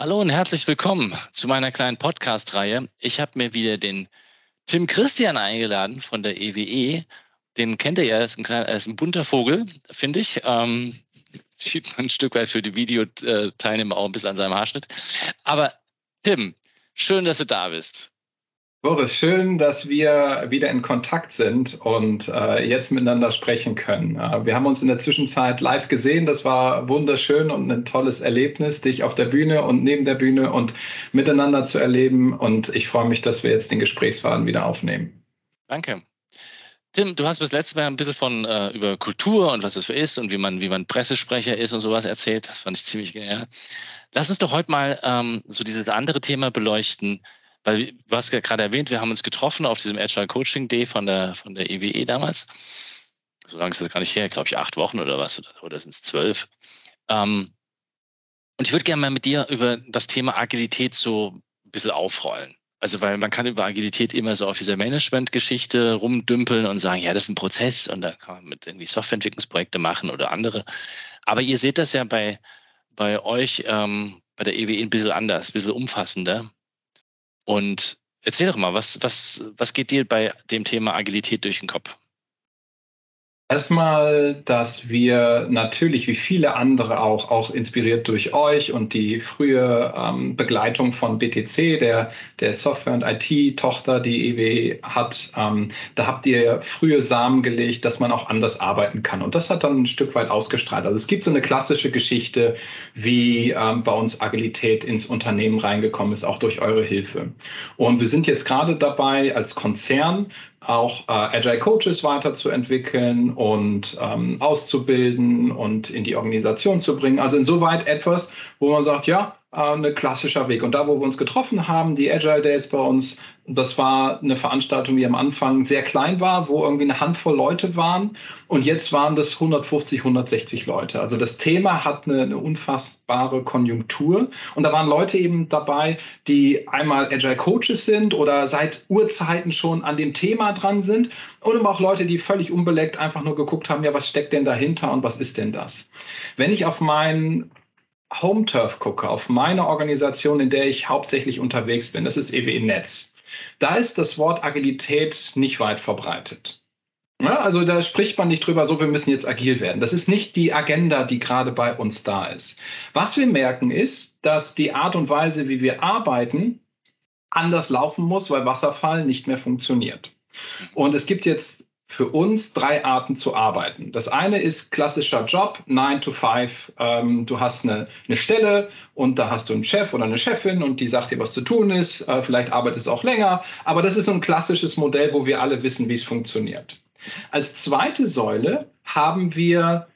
Hallo und herzlich willkommen zu meiner kleinen Podcast-Reihe. Ich habe mir wieder den Tim Christian eingeladen von der EWE. Den kennt ihr ja, er ist ein, kleiner, er ist ein bunter Vogel, finde ich. Ähm, sieht man ein Stück weit für die Videoteilnehmer auch ein bisschen an seinem Haarschnitt. Aber Tim, schön, dass du da bist. Boris, schön, dass wir wieder in Kontakt sind und äh, jetzt miteinander sprechen können. Äh, wir haben uns in der Zwischenzeit live gesehen. Das war wunderschön und ein tolles Erlebnis, dich auf der Bühne und neben der Bühne und miteinander zu erleben. Und ich freue mich, dass wir jetzt den Gesprächsfaden wieder aufnehmen. Danke. Tim, du hast bis letztes Mal ein bisschen von äh, über Kultur und was es so ist und wie man, wie man Pressesprecher ist und sowas erzählt. Das fand ich ziemlich geil. Lass uns doch heute mal ähm, so dieses andere Thema beleuchten weil du hast ja gerade erwähnt, wir haben uns getroffen auf diesem Agile Coaching Day von der, von der EWE e damals. So lange ist das gar nicht her, glaube ich, acht Wochen oder was, oder, sind es zwölf. Ähm, und ich würde gerne mal mit dir über das Thema Agilität so ein bisschen aufrollen. Also, weil man kann über Agilität immer so auf dieser Management-Geschichte rumdümpeln und sagen, ja, das ist ein Prozess und da kann man mit irgendwie Softwareentwicklungsprojekte machen oder andere. Aber ihr seht das ja bei, bei euch, ähm, bei der EWE e ein bisschen anders, ein bisschen umfassender. Und erzähl doch mal, was, was, was geht dir bei dem Thema Agilität durch den Kopf? Erstmal, dass wir natürlich wie viele andere auch, auch inspiriert durch euch und die frühe ähm, Begleitung von BTC, der, der Software- und IT-Tochter, die EW hat, ähm, da habt ihr frühe Samen gelegt, dass man auch anders arbeiten kann. Und das hat dann ein Stück weit ausgestrahlt. Also es gibt so eine klassische Geschichte, wie ähm, bei uns Agilität ins Unternehmen reingekommen ist, auch durch eure Hilfe. Und wir sind jetzt gerade dabei, als Konzern auch äh, Agile Coaches weiterzuentwickeln und ähm, auszubilden und in die Organisation zu bringen. Also insoweit etwas, wo man sagt, ja, äh, ein klassischer Weg. Und da, wo wir uns getroffen haben, die Agile Days bei uns, das war eine Veranstaltung, die am Anfang sehr klein war, wo irgendwie eine Handvoll Leute waren. Und jetzt waren das 150, 160 Leute. Also das Thema hat eine, eine unfassbare Konjunktur. Und da waren Leute eben dabei, die einmal Agile Coaches sind oder seit Urzeiten schon an dem Thema dran sind. Und aber auch Leute, die völlig unbeleckt einfach nur geguckt haben, ja, was steckt denn dahinter und was ist denn das? Wenn ich auf meinen Home Turf gucke, auf meine Organisation, in der ich hauptsächlich unterwegs bin, das ist EWE Netz, da ist das Wort Agilität nicht weit verbreitet. Ja, also da spricht man nicht drüber, so wir müssen jetzt agil werden. Das ist nicht die Agenda, die gerade bei uns da ist. Was wir merken ist, dass die Art und Weise, wie wir arbeiten, anders laufen muss, weil Wasserfall nicht mehr funktioniert. Und es gibt jetzt für uns drei Arten zu arbeiten. Das eine ist klassischer Job, 9 to 5. Ähm, du hast eine, eine, Stelle und da hast du einen Chef oder eine Chefin und die sagt dir, was zu tun ist. Äh, vielleicht arbeitest du auch länger, aber das ist so ein klassisches Modell, wo wir alle wissen, wie es funktioniert. Als zweite Säule haben wir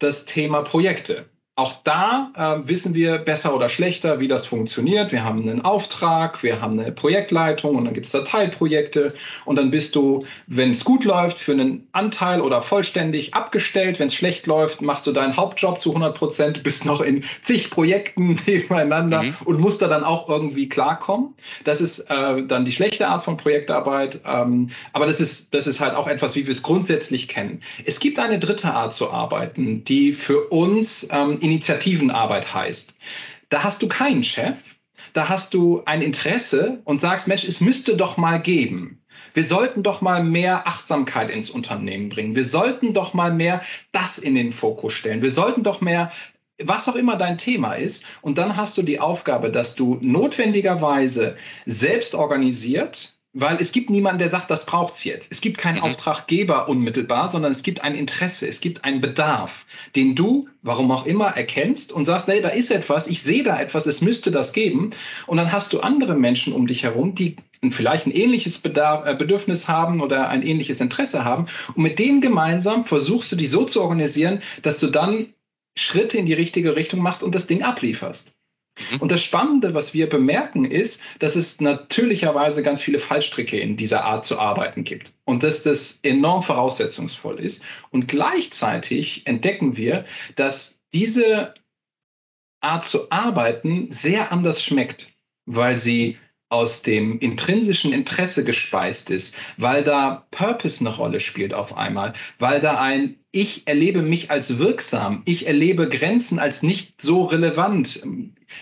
das Thema Projekte. Auch da äh, wissen wir besser oder schlechter, wie das funktioniert. Wir haben einen Auftrag, wir haben eine Projektleitung und dann gibt es da Teilprojekte und dann bist du, wenn es gut läuft, für einen Anteil oder vollständig abgestellt. Wenn es schlecht läuft, machst du deinen Hauptjob zu 100 Prozent, bist noch in zig Projekten nebeneinander mhm. und musst da dann auch irgendwie klarkommen. Das ist äh, dann die schlechte Art von Projektarbeit, ähm, aber das ist, das ist halt auch etwas, wie wir es grundsätzlich kennen. Es gibt eine dritte Art zu arbeiten, die für uns ähm, Initiativenarbeit heißt. Da hast du keinen Chef, da hast du ein Interesse und sagst, Mensch, es müsste doch mal geben. Wir sollten doch mal mehr Achtsamkeit ins Unternehmen bringen. Wir sollten doch mal mehr das in den Fokus stellen. Wir sollten doch mehr was auch immer dein Thema ist. Und dann hast du die Aufgabe, dass du notwendigerweise selbst organisiert weil es gibt niemanden, der sagt, das braucht es jetzt. Es gibt keinen mhm. Auftraggeber unmittelbar, sondern es gibt ein Interesse, es gibt einen Bedarf, den du, warum auch immer, erkennst und sagst, hey, da ist etwas, ich sehe da etwas, es müsste das geben. Und dann hast du andere Menschen um dich herum, die vielleicht ein ähnliches Bedarf, äh, Bedürfnis haben oder ein ähnliches Interesse haben. Und mit denen gemeinsam versuchst du die so zu organisieren, dass du dann Schritte in die richtige Richtung machst und das Ding ablieferst. Mhm. Und das Spannende, was wir bemerken, ist, dass es natürlicherweise ganz viele Fallstricke in dieser Art zu arbeiten gibt und dass das enorm voraussetzungsvoll ist. Und gleichzeitig entdecken wir, dass diese Art zu arbeiten sehr anders schmeckt, weil sie aus dem intrinsischen Interesse gespeist ist, weil da Purpose eine Rolle spielt auf einmal, weil da ein Ich erlebe mich als wirksam, ich erlebe Grenzen als nicht so relevant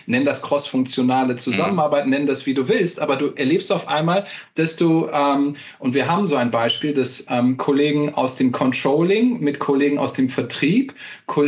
nenn das crossfunktionale Zusammenarbeit, mhm. nenn das wie du willst, aber du erlebst auf einmal, dass du, ähm, und wir haben so ein Beispiel, dass ähm, Kollegen aus dem Controlling mit Kollegen aus dem Vertrieb,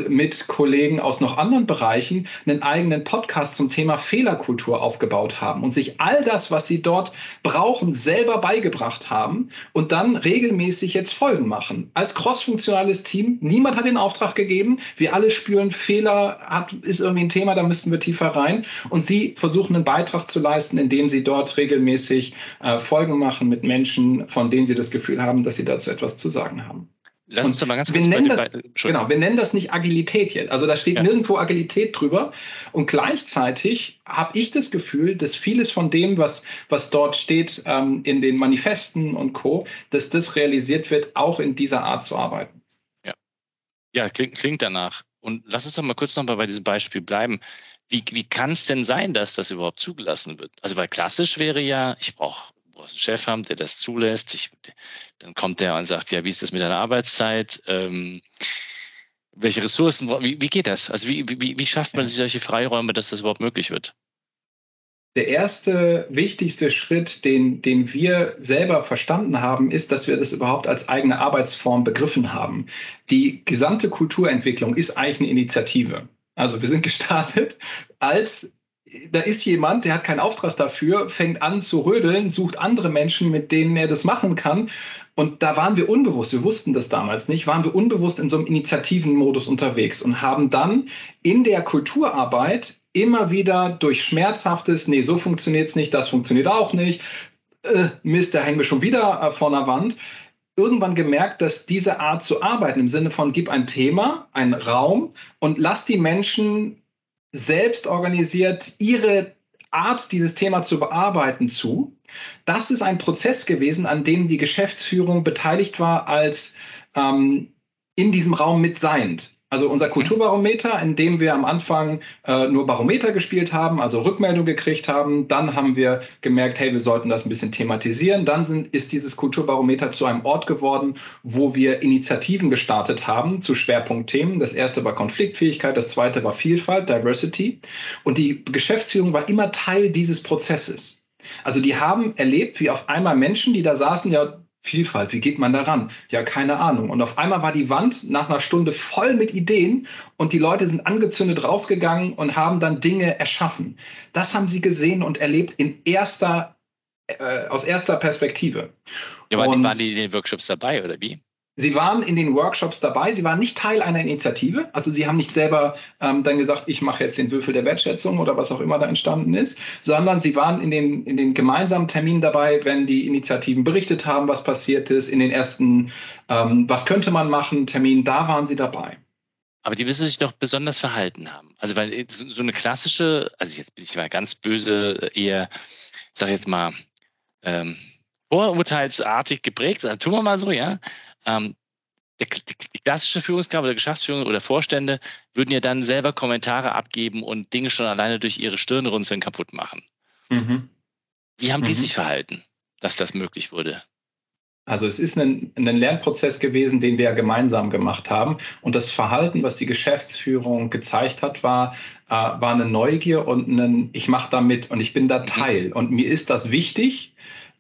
mit Kollegen aus noch anderen Bereichen einen eigenen Podcast zum Thema Fehlerkultur aufgebaut haben und sich all das, was sie dort brauchen, selber beigebracht haben und dann regelmäßig jetzt Folgen machen. Als crossfunktionales Team, niemand hat den Auftrag gegeben, wir alle spüren, Fehler hat, ist irgendwie ein Thema, da müssten wir tiefer rein. Und sie versuchen einen Beitrag zu leisten, indem sie dort regelmäßig äh, Folgen machen mit Menschen, von denen sie das Gefühl haben, dass sie dazu etwas zu sagen haben. Lass uns doch mal ganz kurz wir nennen das, Genau, wir nennen das nicht Agilität jetzt. Also da steht ja. nirgendwo Agilität drüber. Und gleichzeitig habe ich das Gefühl, dass vieles von dem, was, was dort steht ähm, in den Manifesten und Co., dass das realisiert wird, auch in dieser Art zu arbeiten. Ja, ja klingt, klingt danach. Und lass uns doch mal kurz nochmal bei diesem Beispiel bleiben wie, wie kann es denn sein, dass das überhaupt zugelassen wird? Also weil klassisch wäre ja, ich brauche einen Chef haben, der das zulässt. Ich, dann kommt der und sagt, ja, wie ist das mit deiner Arbeitszeit? Ähm, welche Ressourcen, wie, wie geht das? Also wie, wie, wie schafft man sich solche Freiräume, dass das überhaupt möglich wird? Der erste wichtigste Schritt, den, den wir selber verstanden haben, ist, dass wir das überhaupt als eigene Arbeitsform begriffen haben. Die gesamte Kulturentwicklung ist eigentlich eine Initiative. Also wir sind gestartet. Als da ist jemand, der hat keinen Auftrag dafür, fängt an zu rödeln, sucht andere Menschen, mit denen er das machen kann. Und da waren wir unbewusst, wir wussten das damals nicht, waren wir unbewusst in so einem Initiativenmodus unterwegs und haben dann in der Kulturarbeit immer wieder durch schmerzhaftes, nee, so funktioniert es nicht, das funktioniert auch nicht, äh, Mist, da hängen wir schon wieder äh, vor einer Wand, irgendwann gemerkt, dass diese Art zu arbeiten im Sinne von gib ein Thema, einen Raum und lass die Menschen selbst organisiert ihre Art, dieses Thema zu bearbeiten, zu. Das ist ein Prozess gewesen, an dem die Geschäftsführung beteiligt war als ähm, in diesem Raum mit seiend. Also unser Kulturbarometer, in dem wir am Anfang äh, nur Barometer gespielt haben, also Rückmeldung gekriegt haben. Dann haben wir gemerkt, hey, wir sollten das ein bisschen thematisieren. Dann sind, ist dieses Kulturbarometer zu einem Ort geworden, wo wir Initiativen gestartet haben zu Schwerpunktthemen. Das erste war Konfliktfähigkeit, das zweite war Vielfalt, Diversity. Und die Geschäftsführung war immer Teil dieses Prozesses. Also die haben erlebt, wie auf einmal Menschen, die da saßen, ja, Vielfalt, wie geht man daran? Ja, keine Ahnung. Und auf einmal war die Wand nach einer Stunde voll mit Ideen und die Leute sind angezündet rausgegangen und haben dann Dinge erschaffen. Das haben sie gesehen und erlebt in erster, äh, aus erster Perspektive. Ja, waren, und, waren die in den Workshops dabei oder wie? Sie waren in den Workshops dabei, Sie waren nicht Teil einer Initiative, also Sie haben nicht selber ähm, dann gesagt, ich mache jetzt den Würfel der Wertschätzung oder was auch immer da entstanden ist, sondern Sie waren in den, in den gemeinsamen Terminen dabei, wenn die Initiativen berichtet haben, was passiert ist, in den ersten, ähm, was könnte man machen, Terminen, da waren Sie dabei. Aber die müssen sich doch besonders verhalten haben. Also weil so eine klassische, also jetzt bin ich mal ganz böse, eher, ich sage jetzt mal, ähm, vorurteilsartig geprägt, also tun wir mal so, ja ähm, die, die klassische Führungskraft oder Geschäftsführung oder Vorstände würden ja dann selber Kommentare abgeben und Dinge schon alleine durch ihre Stirnrunzeln kaputt machen. Mhm. Wie haben die mhm. sich verhalten, dass das möglich wurde? Also es ist ein, ein, Lernprozess gewesen, den wir ja gemeinsam gemacht haben. Und das Verhalten, was die Geschäftsführung gezeigt hat, war, äh, war eine Neugier und ein, ich mache da mit und ich bin da mhm. Teil. Und mir ist das wichtig,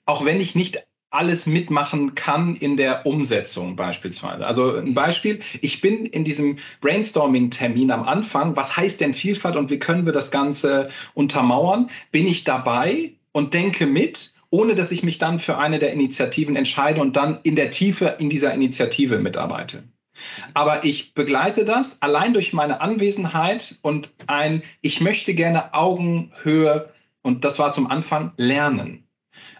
auch wenn ich nicht alles mitmachen kann in der Umsetzung beispielsweise. Also ein Beispiel, ich bin in diesem Brainstorming-Termin am Anfang, was heißt denn Vielfalt und wie können wir das Ganze untermauern, bin ich dabei und denke mit, ohne dass ich mich dann für eine der Initiativen entscheide und dann in der Tiefe in dieser Initiative mitarbeite. Aber ich begleite das allein durch meine Anwesenheit und ein, ich möchte gerne Augenhöhe, und das war zum Anfang, lernen.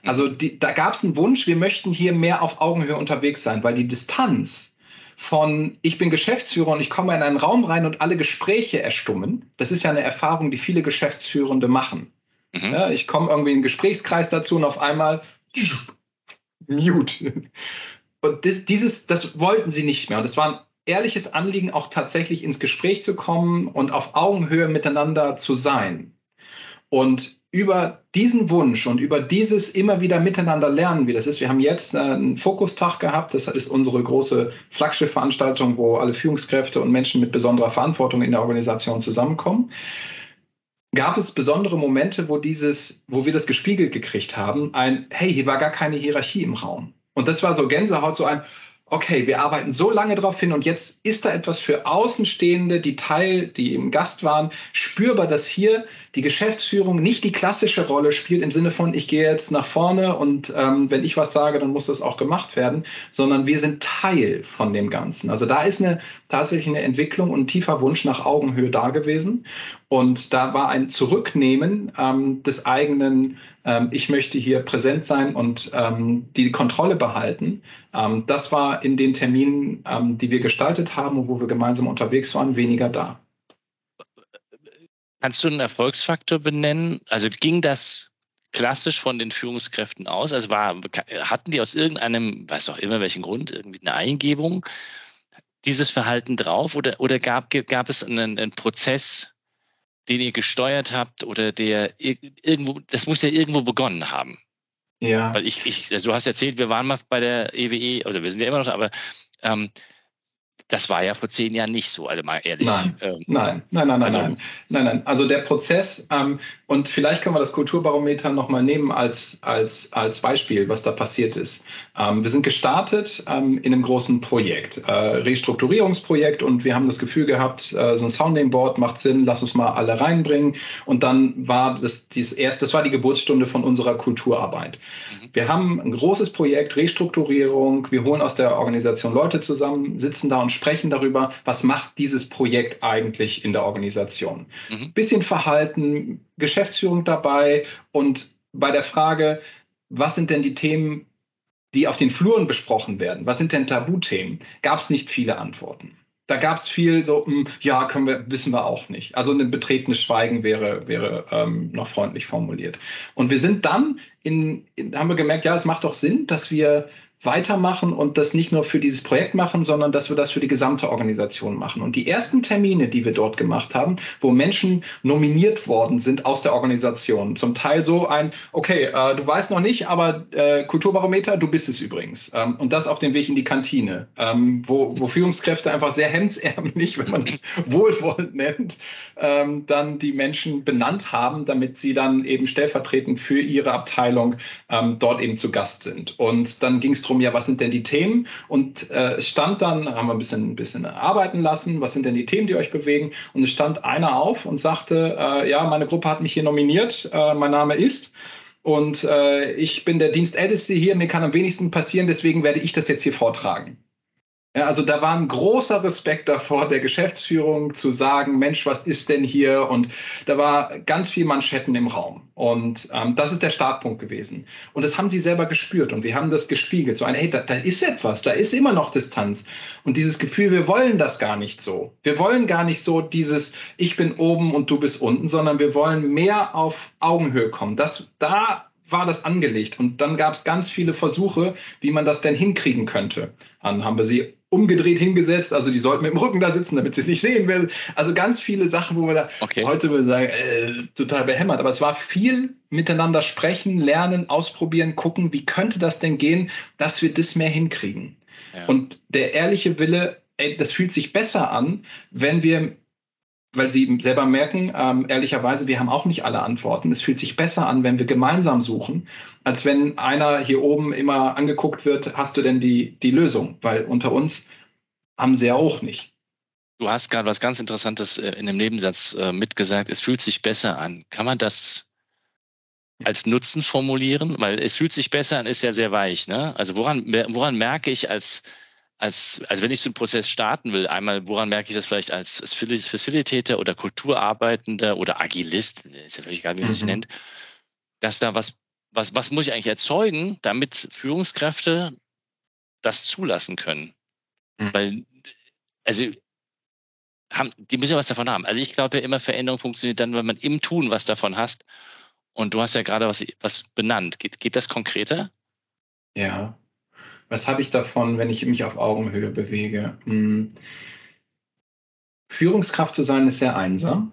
Also die, da gab es einen Wunsch, wir möchten hier mehr auf Augenhöhe unterwegs sein, weil die Distanz von ich bin Geschäftsführer und ich komme in einen Raum rein und alle Gespräche erstummen. Das ist ja eine Erfahrung, die viele Geschäftsführende machen. Mhm. Ja, ich komme irgendwie in einen Gesprächskreis dazu und auf einmal mute. Und das, dieses, das wollten sie nicht mehr. Und das war ein ehrliches Anliegen, auch tatsächlich ins Gespräch zu kommen und auf Augenhöhe miteinander zu sein. Und über diesen Wunsch und über dieses immer wieder miteinander lernen, wie das ist. Wir haben jetzt äh, einen Fokustag gehabt. Das ist unsere große Flaggschiffveranstaltung, wo alle Führungskräfte und Menschen mit besonderer Verantwortung in der Organisation zusammenkommen. Gab es besondere Momente, wo dieses, wo wir das gespiegelt gekriegt haben, ein, hey, hier war gar keine Hierarchie im Raum. Und das war so Gänsehaut, so ein, okay, wir arbeiten so lange darauf hin und jetzt ist da etwas für Außenstehende, die Teil, die im Gast waren, spürbar, dass hier die Geschäftsführung nicht die klassische Rolle spielt im Sinne von, ich gehe jetzt nach vorne und ähm, wenn ich was sage, dann muss das auch gemacht werden, sondern wir sind Teil von dem Ganzen. Also da ist eine tatsächlich eine Entwicklung und ein tiefer Wunsch nach Augenhöhe da gewesen. Und da war ein Zurücknehmen ähm, des eigenen, ähm, ich möchte hier präsent sein und ähm, die Kontrolle behalten. Ähm, das war in den Terminen, ähm, die wir gestaltet haben und wo wir gemeinsam unterwegs waren, weniger da. Kannst du einen Erfolgsfaktor benennen? Also ging das klassisch von den Führungskräften aus? Also war, hatten die aus irgendeinem, weiß auch immer welchen Grund, irgendwie eine Eingebung dieses Verhalten drauf oder, oder gab, gab es einen, einen Prozess, den ihr gesteuert habt oder der irgendwo, das muss ja irgendwo begonnen haben. Ja. Weil ich, ich, also du hast erzählt, wir waren mal bei der EWE, also wir sind ja immer noch, aber ähm, das war ja vor zehn Jahren nicht so, also mal ehrlich. Nein, ähm, nein, nein, nein, also, nein, nein, nein. Also der Prozess, ähm, und vielleicht können wir das Kulturbarometer nochmal nehmen als, als, als Beispiel, was da passiert ist. Ähm, wir sind gestartet ähm, in einem großen Projekt, äh, Restrukturierungsprojekt, und wir haben das Gefühl gehabt, äh, so ein Sounding Board macht Sinn, lass uns mal alle reinbringen. Und dann war das, dieses erst, das war die Geburtsstunde von unserer Kulturarbeit. Mhm. Wir haben ein großes Projekt, Restrukturierung, wir holen aus der Organisation Leute zusammen, sitzen da und sprechen darüber, was macht dieses Projekt eigentlich in der Organisation. Mhm. Bisschen Verhalten, Geschäftsführung dabei und bei der Frage, was sind denn die Themen, die auf den Fluren besprochen werden? Was sind denn Tabuthemen? Gab es nicht viele Antworten. Da gab es viel so, mh, hm, ja, können wir, wissen wir auch nicht. Also ein betretenes Schweigen wäre, wäre ähm, noch freundlich formuliert. Und wir sind dann in, in, haben wir gemerkt, ja, es macht doch Sinn, dass wir weitermachen und das nicht nur für dieses Projekt machen, sondern dass wir das für die gesamte Organisation machen. Und die ersten Termine, die wir dort gemacht haben, wo Menschen nominiert worden sind aus der Organisation, zum Teil so ein, okay, äh, du weißt noch nicht, aber äh, Kulturbarometer, du bist es übrigens. Ähm, und das auf dem Weg in die Kantine, ähm, wo, wo Führungskräfte einfach sehr hemsärmlich, wenn man wohlwollend nennt, ähm, dann die Menschen benannt haben, damit sie dann eben stellvertretend für ihre Abteilung ähm, dort eben zu Gast sind. Und dann ging es darum, ja, was sind denn die Themen? Und äh, es stand dann, haben wir ein bisschen, ein bisschen arbeiten lassen, was sind denn die Themen, die euch bewegen? Und es stand einer auf und sagte, äh, ja, meine Gruppe hat mich hier nominiert, äh, mein Name ist. Und äh, ich bin der Dienstälteste hier, mir kann am wenigsten passieren, deswegen werde ich das jetzt hier vortragen. Ja, also da war ein großer Respekt davor, der Geschäftsführung zu sagen, Mensch, was ist denn hier? Und da war ganz viel Manschetten im Raum. Und ähm, das ist der Startpunkt gewesen. Und das haben sie selber gespürt und wir haben das gespiegelt. So ein, hey, da, da ist etwas, da ist immer noch Distanz. Und dieses Gefühl, wir wollen das gar nicht so. Wir wollen gar nicht so dieses, ich bin oben und du bist unten, sondern wir wollen mehr auf Augenhöhe kommen. Das, da war das angelegt. Und dann gab es ganz viele Versuche, wie man das denn hinkriegen könnte. Dann haben wir sie umgedreht hingesetzt, also die sollten mit dem Rücken da sitzen, damit sie es nicht sehen werden. Also ganz viele Sachen, wo wir da okay. heute würde sagen, äh, total behämmert. Aber es war viel miteinander sprechen, lernen, ausprobieren, gucken, wie könnte das denn gehen, dass wir das mehr hinkriegen. Ja. Und der ehrliche Wille, ey, das fühlt sich besser an, wenn wir weil sie selber merken, ähm, ehrlicherweise, wir haben auch nicht alle Antworten. Es fühlt sich besser an, wenn wir gemeinsam suchen, als wenn einer hier oben immer angeguckt wird, hast du denn die, die Lösung? Weil unter uns haben sie ja auch nicht. Du hast gerade was ganz Interessantes äh, in dem Nebensatz äh, mitgesagt. Es fühlt sich besser an. Kann man das als Nutzen formulieren? Weil es fühlt sich besser an, ist ja sehr weich. Ne? Also woran, woran merke ich als als, also wenn ich so einen Prozess starten will, einmal, woran merke ich das vielleicht als, Facilitator oder Kulturarbeitender oder Agilist, ist ja völlig egal, wie man mhm. sich nennt, dass da was, was, was muss ich eigentlich erzeugen, damit Führungskräfte das zulassen können? Mhm. Weil, also, haben, die müssen ja was davon haben. Also ich glaube ja immer, Veränderung funktioniert dann, wenn man im Tun was davon hast. Und du hast ja gerade was, was benannt. Geht, geht das konkreter? Ja. Was habe ich davon, wenn ich mich auf Augenhöhe bewege? Hm. Führungskraft zu sein ist sehr einsam.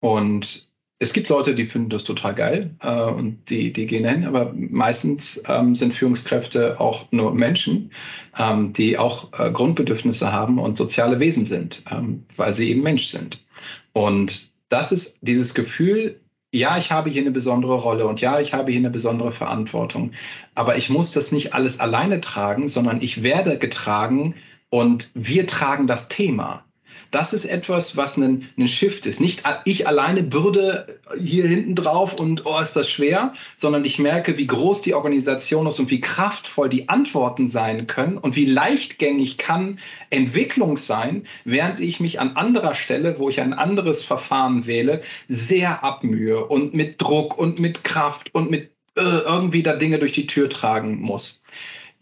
Und es gibt Leute, die finden das total geil äh, und die, die gehen hin, aber meistens ähm, sind Führungskräfte auch nur Menschen, ähm, die auch äh, Grundbedürfnisse haben und soziale Wesen sind, ähm, weil sie eben Mensch sind. Und das ist dieses Gefühl, ja, ich habe hier eine besondere Rolle und ja, ich habe hier eine besondere Verantwortung, aber ich muss das nicht alles alleine tragen, sondern ich werde getragen und wir tragen das Thema das ist etwas, was ein, ein Shift ist. Nicht ich alleine bürde hier hinten drauf und oh, ist das schwer, sondern ich merke, wie groß die Organisation ist und wie kraftvoll die Antworten sein können und wie leichtgängig kann Entwicklung sein, während ich mich an anderer Stelle, wo ich ein anderes Verfahren wähle, sehr abmühe und mit Druck und mit Kraft und mit äh, irgendwie da Dinge durch die Tür tragen muss.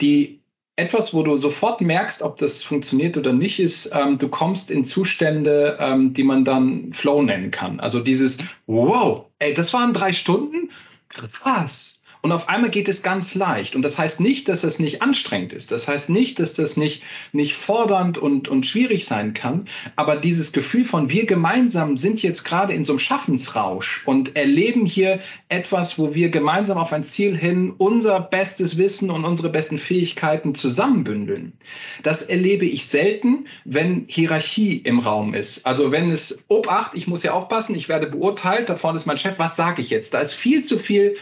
Die etwas, wo du sofort merkst, ob das funktioniert oder nicht, ist, ähm, du kommst in Zustände, ähm, die man dann Flow nennen kann. Also dieses, wow, ey, das waren drei Stunden? Krass. Und auf einmal geht es ganz leicht. Und das heißt nicht, dass es nicht anstrengend ist. Das heißt nicht, dass das nicht, nicht fordernd und, und schwierig sein kann. Aber dieses Gefühl von wir gemeinsam sind jetzt gerade in so einem Schaffensrausch und erleben hier etwas, wo wir gemeinsam auf ein Ziel hin unser bestes Wissen und unsere besten Fähigkeiten zusammenbündeln. Das erlebe ich selten, wenn Hierarchie im Raum ist. Also wenn es Obacht, ich muss hier aufpassen, ich werde beurteilt, da vorne ist mein Chef, was sage ich jetzt? Da ist viel zu viel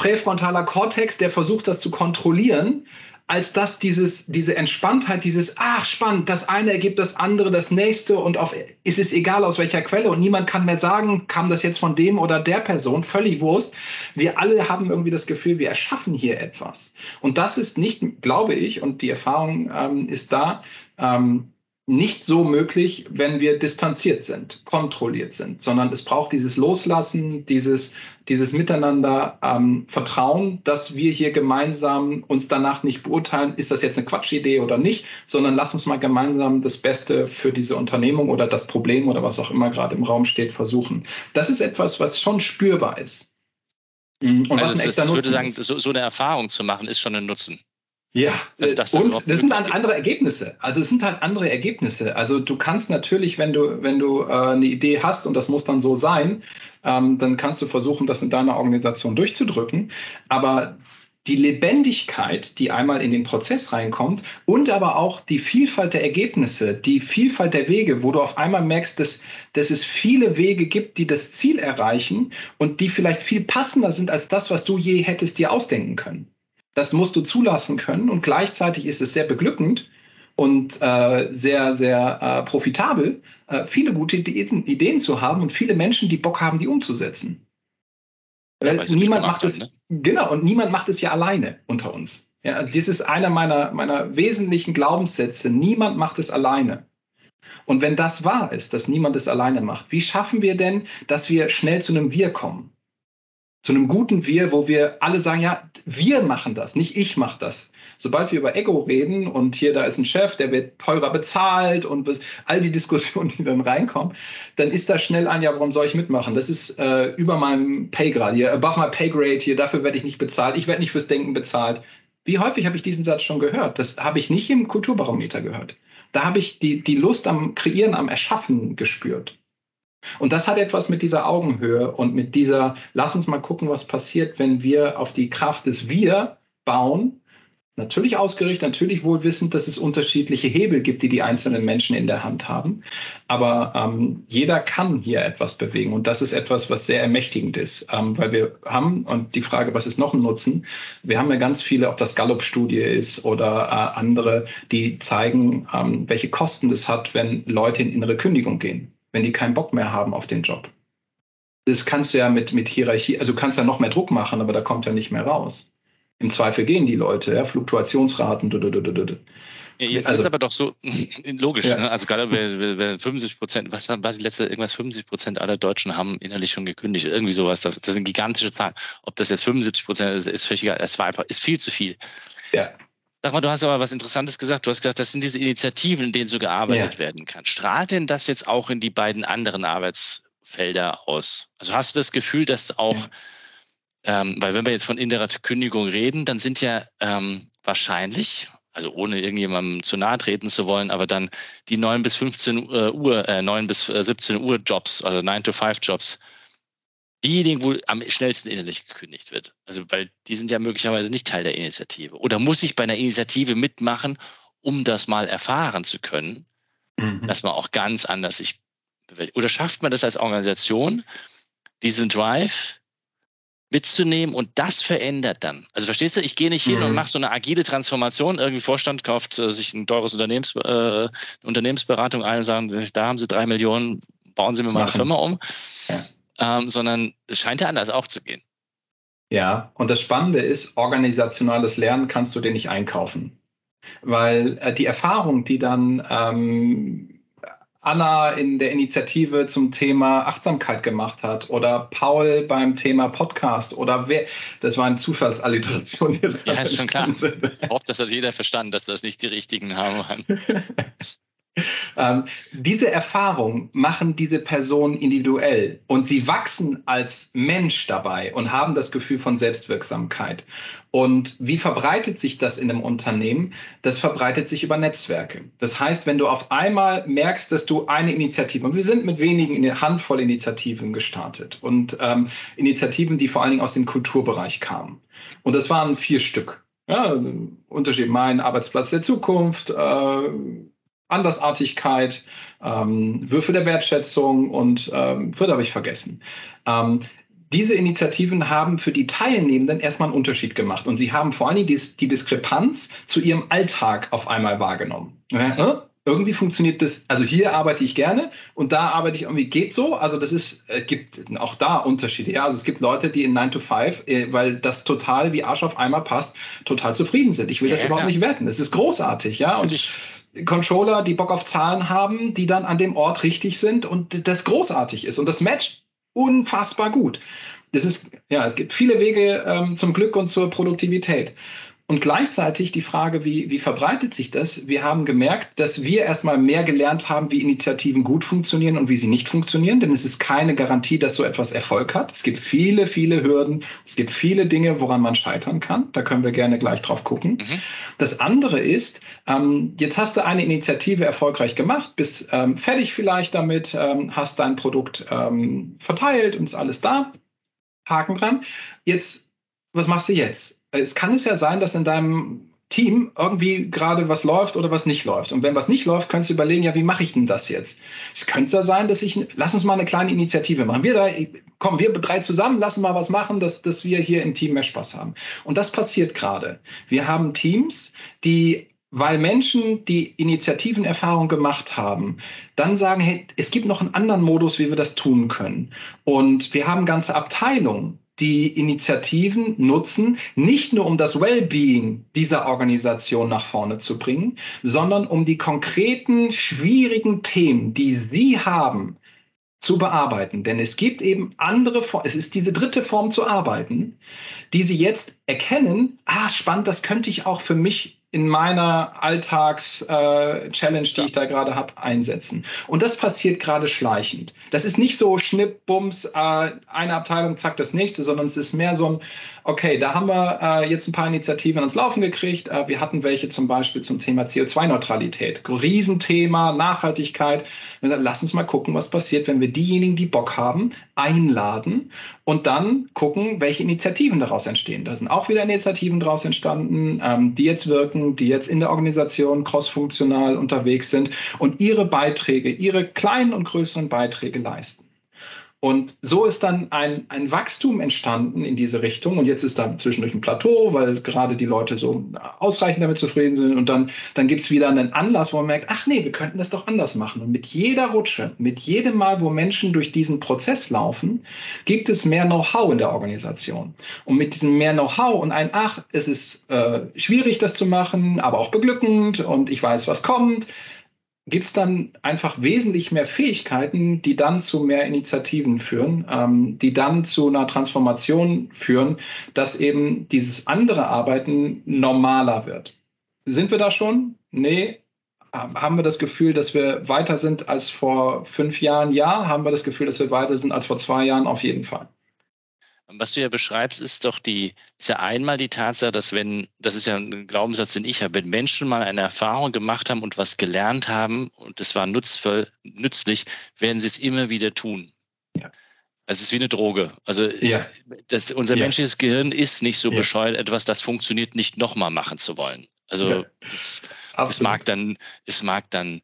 präfrontaler Kortex, der versucht, das zu kontrollieren, als dass dieses, diese Entspanntheit, dieses, ach, spannend, das eine ergibt das andere, das nächste und auf, ist es egal aus welcher Quelle und niemand kann mehr sagen, kam das jetzt von dem oder der Person, völlig Wurst. Wir alle haben irgendwie das Gefühl, wir erschaffen hier etwas. Und das ist nicht, glaube ich, und die Erfahrung ähm, ist da, ähm, nicht so möglich, wenn wir distanziert sind, kontrolliert sind, sondern es braucht dieses Loslassen, dieses, dieses Miteinander ähm, Vertrauen, dass wir hier gemeinsam uns danach nicht beurteilen, ist das jetzt eine Quatschidee oder nicht, sondern lass uns mal gemeinsam das Beste für diese Unternehmung oder das Problem oder was auch immer gerade im Raum steht versuchen. Das ist etwas, was schon spürbar ist. Und also was ein echter ist, ich würde sagen, so, so eine Erfahrung zu machen, ist schon ein Nutzen. Ja, das, das und das sind dann andere Ergebnisse. Also es sind halt andere Ergebnisse. Also du kannst natürlich, wenn du, wenn du äh, eine Idee hast und das muss dann so sein, ähm, dann kannst du versuchen, das in deiner Organisation durchzudrücken. Aber die Lebendigkeit, die einmal in den Prozess reinkommt und aber auch die Vielfalt der Ergebnisse, die Vielfalt der Wege, wo du auf einmal merkst, dass, dass es viele Wege gibt, die das Ziel erreichen und die vielleicht viel passender sind als das, was du je hättest dir ausdenken können. Das musst du zulassen können und gleichzeitig ist es sehr beglückend und äh, sehr, sehr äh, profitabel, äh, viele gute Ideen, Ideen, zu haben und viele Menschen, die Bock haben, die umzusetzen. Ja, niemand macht es, ne? genau, und niemand macht es ja alleine unter uns. Ja, das ist einer meiner, meiner wesentlichen Glaubenssätze. Niemand macht es alleine. Und wenn das wahr ist, dass niemand es alleine macht, wie schaffen wir denn, dass wir schnell zu einem Wir kommen? Zu einem guten Wir, wo wir alle sagen, ja, wir machen das, nicht ich mache das. Sobald wir über Ego reden und hier da ist ein Chef, der wird teurer bezahlt und all die Diskussionen, die dann reinkommen, dann ist da schnell ein, ja, warum soll ich mitmachen? Das ist äh, über meinem Paygrade hier, above my Paygrade hier, dafür werde ich nicht bezahlt, ich werde nicht fürs Denken bezahlt. Wie häufig habe ich diesen Satz schon gehört? Das habe ich nicht im Kulturbarometer gehört. Da habe ich die, die Lust am Kreieren, am Erschaffen gespürt. Und das hat etwas mit dieser Augenhöhe und mit dieser, lass uns mal gucken, was passiert, wenn wir auf die Kraft des Wir bauen. Natürlich ausgerichtet, natürlich wohl wissend, dass es unterschiedliche Hebel gibt, die die einzelnen Menschen in der Hand haben. Aber ähm, jeder kann hier etwas bewegen. Und das ist etwas, was sehr ermächtigend ist. Ähm, weil wir haben, und die Frage, was ist noch ein Nutzen? Wir haben ja ganz viele, ob das Gallup-Studie ist oder äh, andere, die zeigen, ähm, welche Kosten es hat, wenn Leute in innere Kündigung gehen wenn die keinen Bock mehr haben auf den Job. Das kannst du ja mit, mit Hierarchie, also du kannst ja noch mehr Druck machen, aber da kommt ja nicht mehr raus. Im Zweifel gehen die Leute, ja, Fluktuationsraten. Ja, jetzt also, ist aber doch so logisch. Ja. Ne? Also gerade bei, 50 Prozent, was war die letzte, irgendwas 50 Prozent aller Deutschen haben innerlich schon gekündigt. Irgendwie sowas. Das, das sind gigantische Zahlen. Ob das jetzt 75 Prozent ist, ist völlig egal. Es war einfach, ist viel zu viel. Ja. Sag mal, du hast aber was Interessantes gesagt. Du hast gesagt, das sind diese Initiativen, in denen so gearbeitet ja. werden kann. Strahlt denn das jetzt auch in die beiden anderen Arbeitsfelder aus? Also hast du das Gefühl, dass auch, ja. ähm, weil wenn wir jetzt von innerer Kündigung reden, dann sind ja ähm, wahrscheinlich, also ohne irgendjemandem zu nahe treten zu wollen, aber dann die 9 bis 15 äh, Uhr, äh, 9 bis 17 Uhr Jobs, also 9 to 5 Jobs, diejenigen, wo am schnellsten innerlich gekündigt wird. Also, weil die sind ja möglicherweise nicht Teil der Initiative. Oder muss ich bei einer Initiative mitmachen, um das mal erfahren zu können, mhm. dass man auch ganz anders sich bewältigt. Oder schafft man das als Organisation, diesen Drive mitzunehmen und das verändert dann. Also verstehst du, ich gehe nicht hin mhm. und mache so eine agile Transformation. Irgendwie Vorstand kauft äh, sich ein teures Unternehmens, äh, Unternehmensberatung ein und sagen, da haben sie drei Millionen, bauen sie mir mal eine Firma um. Ja ähm, sondern es scheint ja anders auch zu gehen. Ja, und das Spannende ist, organisationales Lernen kannst du dir nicht einkaufen. Weil äh, die Erfahrung, die dann ähm, Anna in der Initiative zum Thema Achtsamkeit gemacht hat oder Paul beim Thema Podcast oder wer, das war eine Zufallsalliteration. Ja, ist schon klar. Ich hoffe, das hat jeder verstanden, dass das nicht die richtigen Namen waren. Ähm, diese Erfahrung machen diese Personen individuell und sie wachsen als Mensch dabei und haben das Gefühl von Selbstwirksamkeit. Und wie verbreitet sich das in einem Unternehmen? Das verbreitet sich über Netzwerke. Das heißt, wenn du auf einmal merkst, dass du eine Initiative, und wir sind mit wenigen in der Handvoll Initiativen gestartet und ähm, Initiativen, die vor allen Dingen aus dem Kulturbereich kamen. Und das waren vier Stück. Ja, Unterschied, mein Arbeitsplatz der Zukunft, äh, Andersartigkeit, ähm, Würfe der Wertschätzung und ähm, vierte habe ich vergessen. Ähm, diese Initiativen haben für die Teilnehmenden erstmal einen Unterschied gemacht und sie haben vor allem die, die Diskrepanz zu ihrem Alltag auf einmal wahrgenommen. Ja, irgendwie funktioniert das, also hier arbeite ich gerne und da arbeite ich irgendwie, geht so. Also das ist, äh, gibt auch da Unterschiede. Ja, also es gibt Leute, die in 9 to 5, äh, weil das total wie Arsch auf einmal passt, total zufrieden sind. Ich will ja, das ja, überhaupt klar. nicht werten. Es ist großartig, ja. Natürlich. Und Controller, die Bock auf Zahlen haben, die dann an dem Ort richtig sind und das großartig ist. Und das matcht unfassbar gut. Das ist, ja, es gibt viele Wege ähm, zum Glück und zur Produktivität. Und gleichzeitig die Frage, wie, wie verbreitet sich das? Wir haben gemerkt, dass wir erstmal mehr gelernt haben, wie Initiativen gut funktionieren und wie sie nicht funktionieren, denn es ist keine Garantie, dass so etwas Erfolg hat. Es gibt viele, viele Hürden, es gibt viele Dinge, woran man scheitern kann. Da können wir gerne gleich drauf gucken. Mhm. Das andere ist, ähm, jetzt hast du eine Initiative erfolgreich gemacht, bist ähm, fertig vielleicht damit, ähm, hast dein Produkt ähm, verteilt und ist alles da. Haken dran. Jetzt, was machst du jetzt? Es kann es ja sein, dass in deinem Team irgendwie gerade was läuft oder was nicht läuft. Und wenn was nicht läuft, könntest du überlegen, ja, wie mache ich denn das jetzt? Es könnte ja sein, dass ich, lass uns mal eine kleine Initiative machen. Wir drei, kommen wir drei zusammen, lassen mal was machen, dass, dass wir hier im Team mehr Spaß haben. Und das passiert gerade. Wir haben Teams, die weil Menschen, die Initiativenerfahrung gemacht haben, dann sagen, hey, es gibt noch einen anderen Modus, wie wir das tun können. Und wir haben ganze Abteilungen, die Initiativen nutzen, nicht nur um das Wellbeing dieser Organisation nach vorne zu bringen, sondern um die konkreten, schwierigen Themen, die sie haben, zu bearbeiten. Denn es gibt eben andere Formen, es ist diese dritte Form zu arbeiten, die sie jetzt erkennen, ah, spannend, das könnte ich auch für mich in meiner Alltags-Challenge, äh, die ich da gerade habe, einsetzen. Und das passiert gerade schleichend. Das ist nicht so Schnipp, Bums, äh, eine Abteilung, zack, das nächste, sondern es ist mehr so ein, okay, da haben wir äh, jetzt ein paar Initiativen ans Laufen gekriegt. Äh, wir hatten welche zum Beispiel zum Thema CO2-Neutralität. Riesenthema, Nachhaltigkeit. Lass uns mal gucken, was passiert, wenn wir diejenigen, die Bock haben, einladen und dann gucken, welche Initiativen daraus entstehen. Da sind auch wieder Initiativen daraus entstanden, ähm, die jetzt wirken, die jetzt in der Organisation crossfunktional unterwegs sind und ihre Beiträge, ihre kleinen und größeren Beiträge leisten. Und so ist dann ein, ein Wachstum entstanden in diese Richtung. Und jetzt ist da zwischendurch ein Plateau, weil gerade die Leute so ausreichend damit zufrieden sind. Und dann, dann gibt es wieder einen Anlass, wo man merkt, ach nee, wir könnten das doch anders machen. Und mit jeder Rutsche, mit jedem Mal, wo Menschen durch diesen Prozess laufen, gibt es mehr Know-how in der Organisation. Und mit diesem mehr Know-how und ein, ach, es ist äh, schwierig, das zu machen, aber auch beglückend und ich weiß, was kommt gibt es dann einfach wesentlich mehr Fähigkeiten, die dann zu mehr Initiativen führen, ähm, die dann zu einer Transformation führen, dass eben dieses andere Arbeiten normaler wird. Sind wir da schon? Nee. Haben wir das Gefühl, dass wir weiter sind als vor fünf Jahren? Ja. Haben wir das Gefühl, dass wir weiter sind als vor zwei Jahren? Auf jeden Fall. Was du ja beschreibst, ist doch die, ist ja einmal die Tatsache, dass wenn, das ist ja ein Glaubenssatz, den ich habe, wenn Menschen mal eine Erfahrung gemacht haben und was gelernt haben und es war nutzvoll, nützlich, werden sie es immer wieder tun. Ja. Es ist wie eine Droge. Also ja. das, unser ja. menschliches Gehirn ist nicht so ja. bescheuert, etwas, das funktioniert, nicht nochmal machen zu wollen. Also es, es, mag dann, es mag dann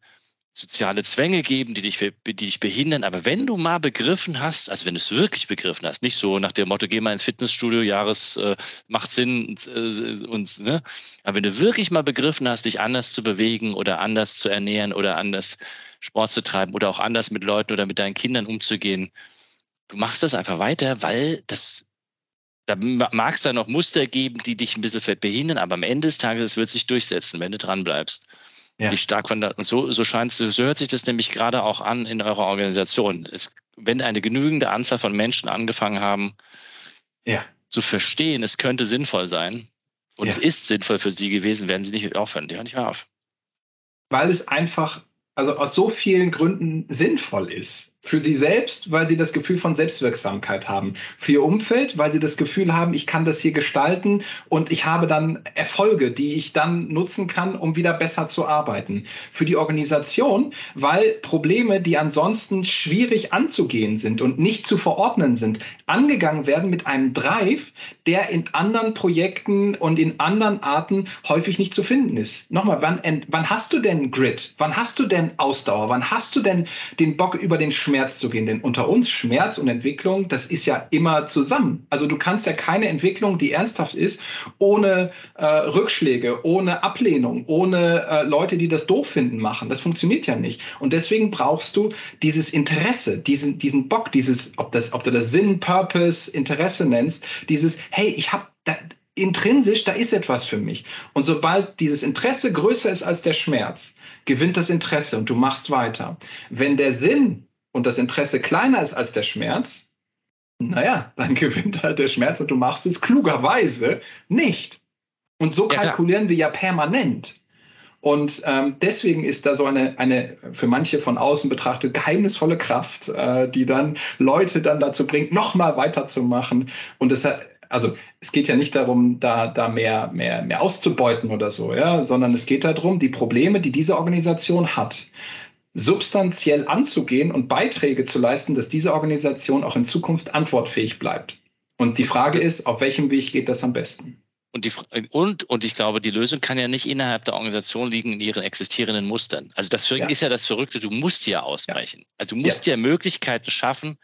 soziale Zwänge geben, die dich, die dich behindern. Aber wenn du mal begriffen hast, also wenn du es wirklich begriffen hast, nicht so nach dem Motto, geh mal ins Fitnessstudio, Jahres äh, macht Sinn äh, und ne? aber wenn du wirklich mal begriffen hast, dich anders zu bewegen oder anders zu ernähren oder anders Sport zu treiben oder auch anders mit Leuten oder mit deinen Kindern umzugehen, du machst das einfach weiter, weil das da mag es da noch Muster geben, die dich ein bisschen behindern, aber am Ende des Tages es wird sich durchsetzen, wenn du dran bleibst. Ja. Nicht stark von der, und so, so scheint so hört sich das nämlich gerade auch an in eurer Organisation. Es, wenn eine genügende Anzahl von Menschen angefangen haben, ja. zu verstehen, es könnte sinnvoll sein und ja. es ist sinnvoll für sie gewesen, werden sie nicht aufhören. Die hören nicht mehr auf. Weil es einfach, also aus so vielen Gründen sinnvoll ist. Für sie selbst, weil sie das Gefühl von Selbstwirksamkeit haben. Für ihr Umfeld, weil sie das Gefühl haben, ich kann das hier gestalten und ich habe dann Erfolge, die ich dann nutzen kann, um wieder besser zu arbeiten. Für die Organisation, weil Probleme, die ansonsten schwierig anzugehen sind und nicht zu verordnen sind, angegangen werden mit einem Drive, der in anderen Projekten und in anderen Arten häufig nicht zu finden ist. Nochmal, wann, wann hast du denn Grit? Wann hast du denn Ausdauer? Wann hast du denn den Bock über den Schmerz? Schmerz zu gehen. Denn unter uns Schmerz und Entwicklung, das ist ja immer zusammen. Also du kannst ja keine Entwicklung, die ernsthaft ist, ohne äh, Rückschläge, ohne Ablehnung, ohne äh, Leute, die das doof finden, machen. Das funktioniert ja nicht. Und deswegen brauchst du dieses Interesse, diesen, diesen Bock, dieses, ob, das, ob du das Sinn, Purpose, Interesse nennst, dieses, hey, ich habe intrinsisch, da ist etwas für mich. Und sobald dieses Interesse größer ist als der Schmerz, gewinnt das Interesse und du machst weiter. Wenn der Sinn und das Interesse kleiner ist als der Schmerz, naja, dann gewinnt halt der Schmerz und du machst es klugerweise nicht. Und so kalkulieren ja, wir ja permanent. Und ähm, deswegen ist da so eine, eine für manche von außen betrachtet geheimnisvolle Kraft, äh, die dann Leute dann dazu bringt, nochmal weiterzumachen. Und es also es geht ja nicht darum, da, da mehr, mehr, mehr auszubeuten oder so, ja, sondern es geht darum, die Probleme, die diese Organisation hat, substanziell anzugehen und Beiträge zu leisten, dass diese Organisation auch in Zukunft antwortfähig bleibt. Und die Frage ist, auf welchem Weg geht das am besten? Und, die, und, und ich glaube, die Lösung kann ja nicht innerhalb der Organisation liegen in ihren existierenden Mustern. Also das ja. ist ja das Verrückte, du musst ja ausbrechen. Ja. Also du musst ja. ja Möglichkeiten schaffen,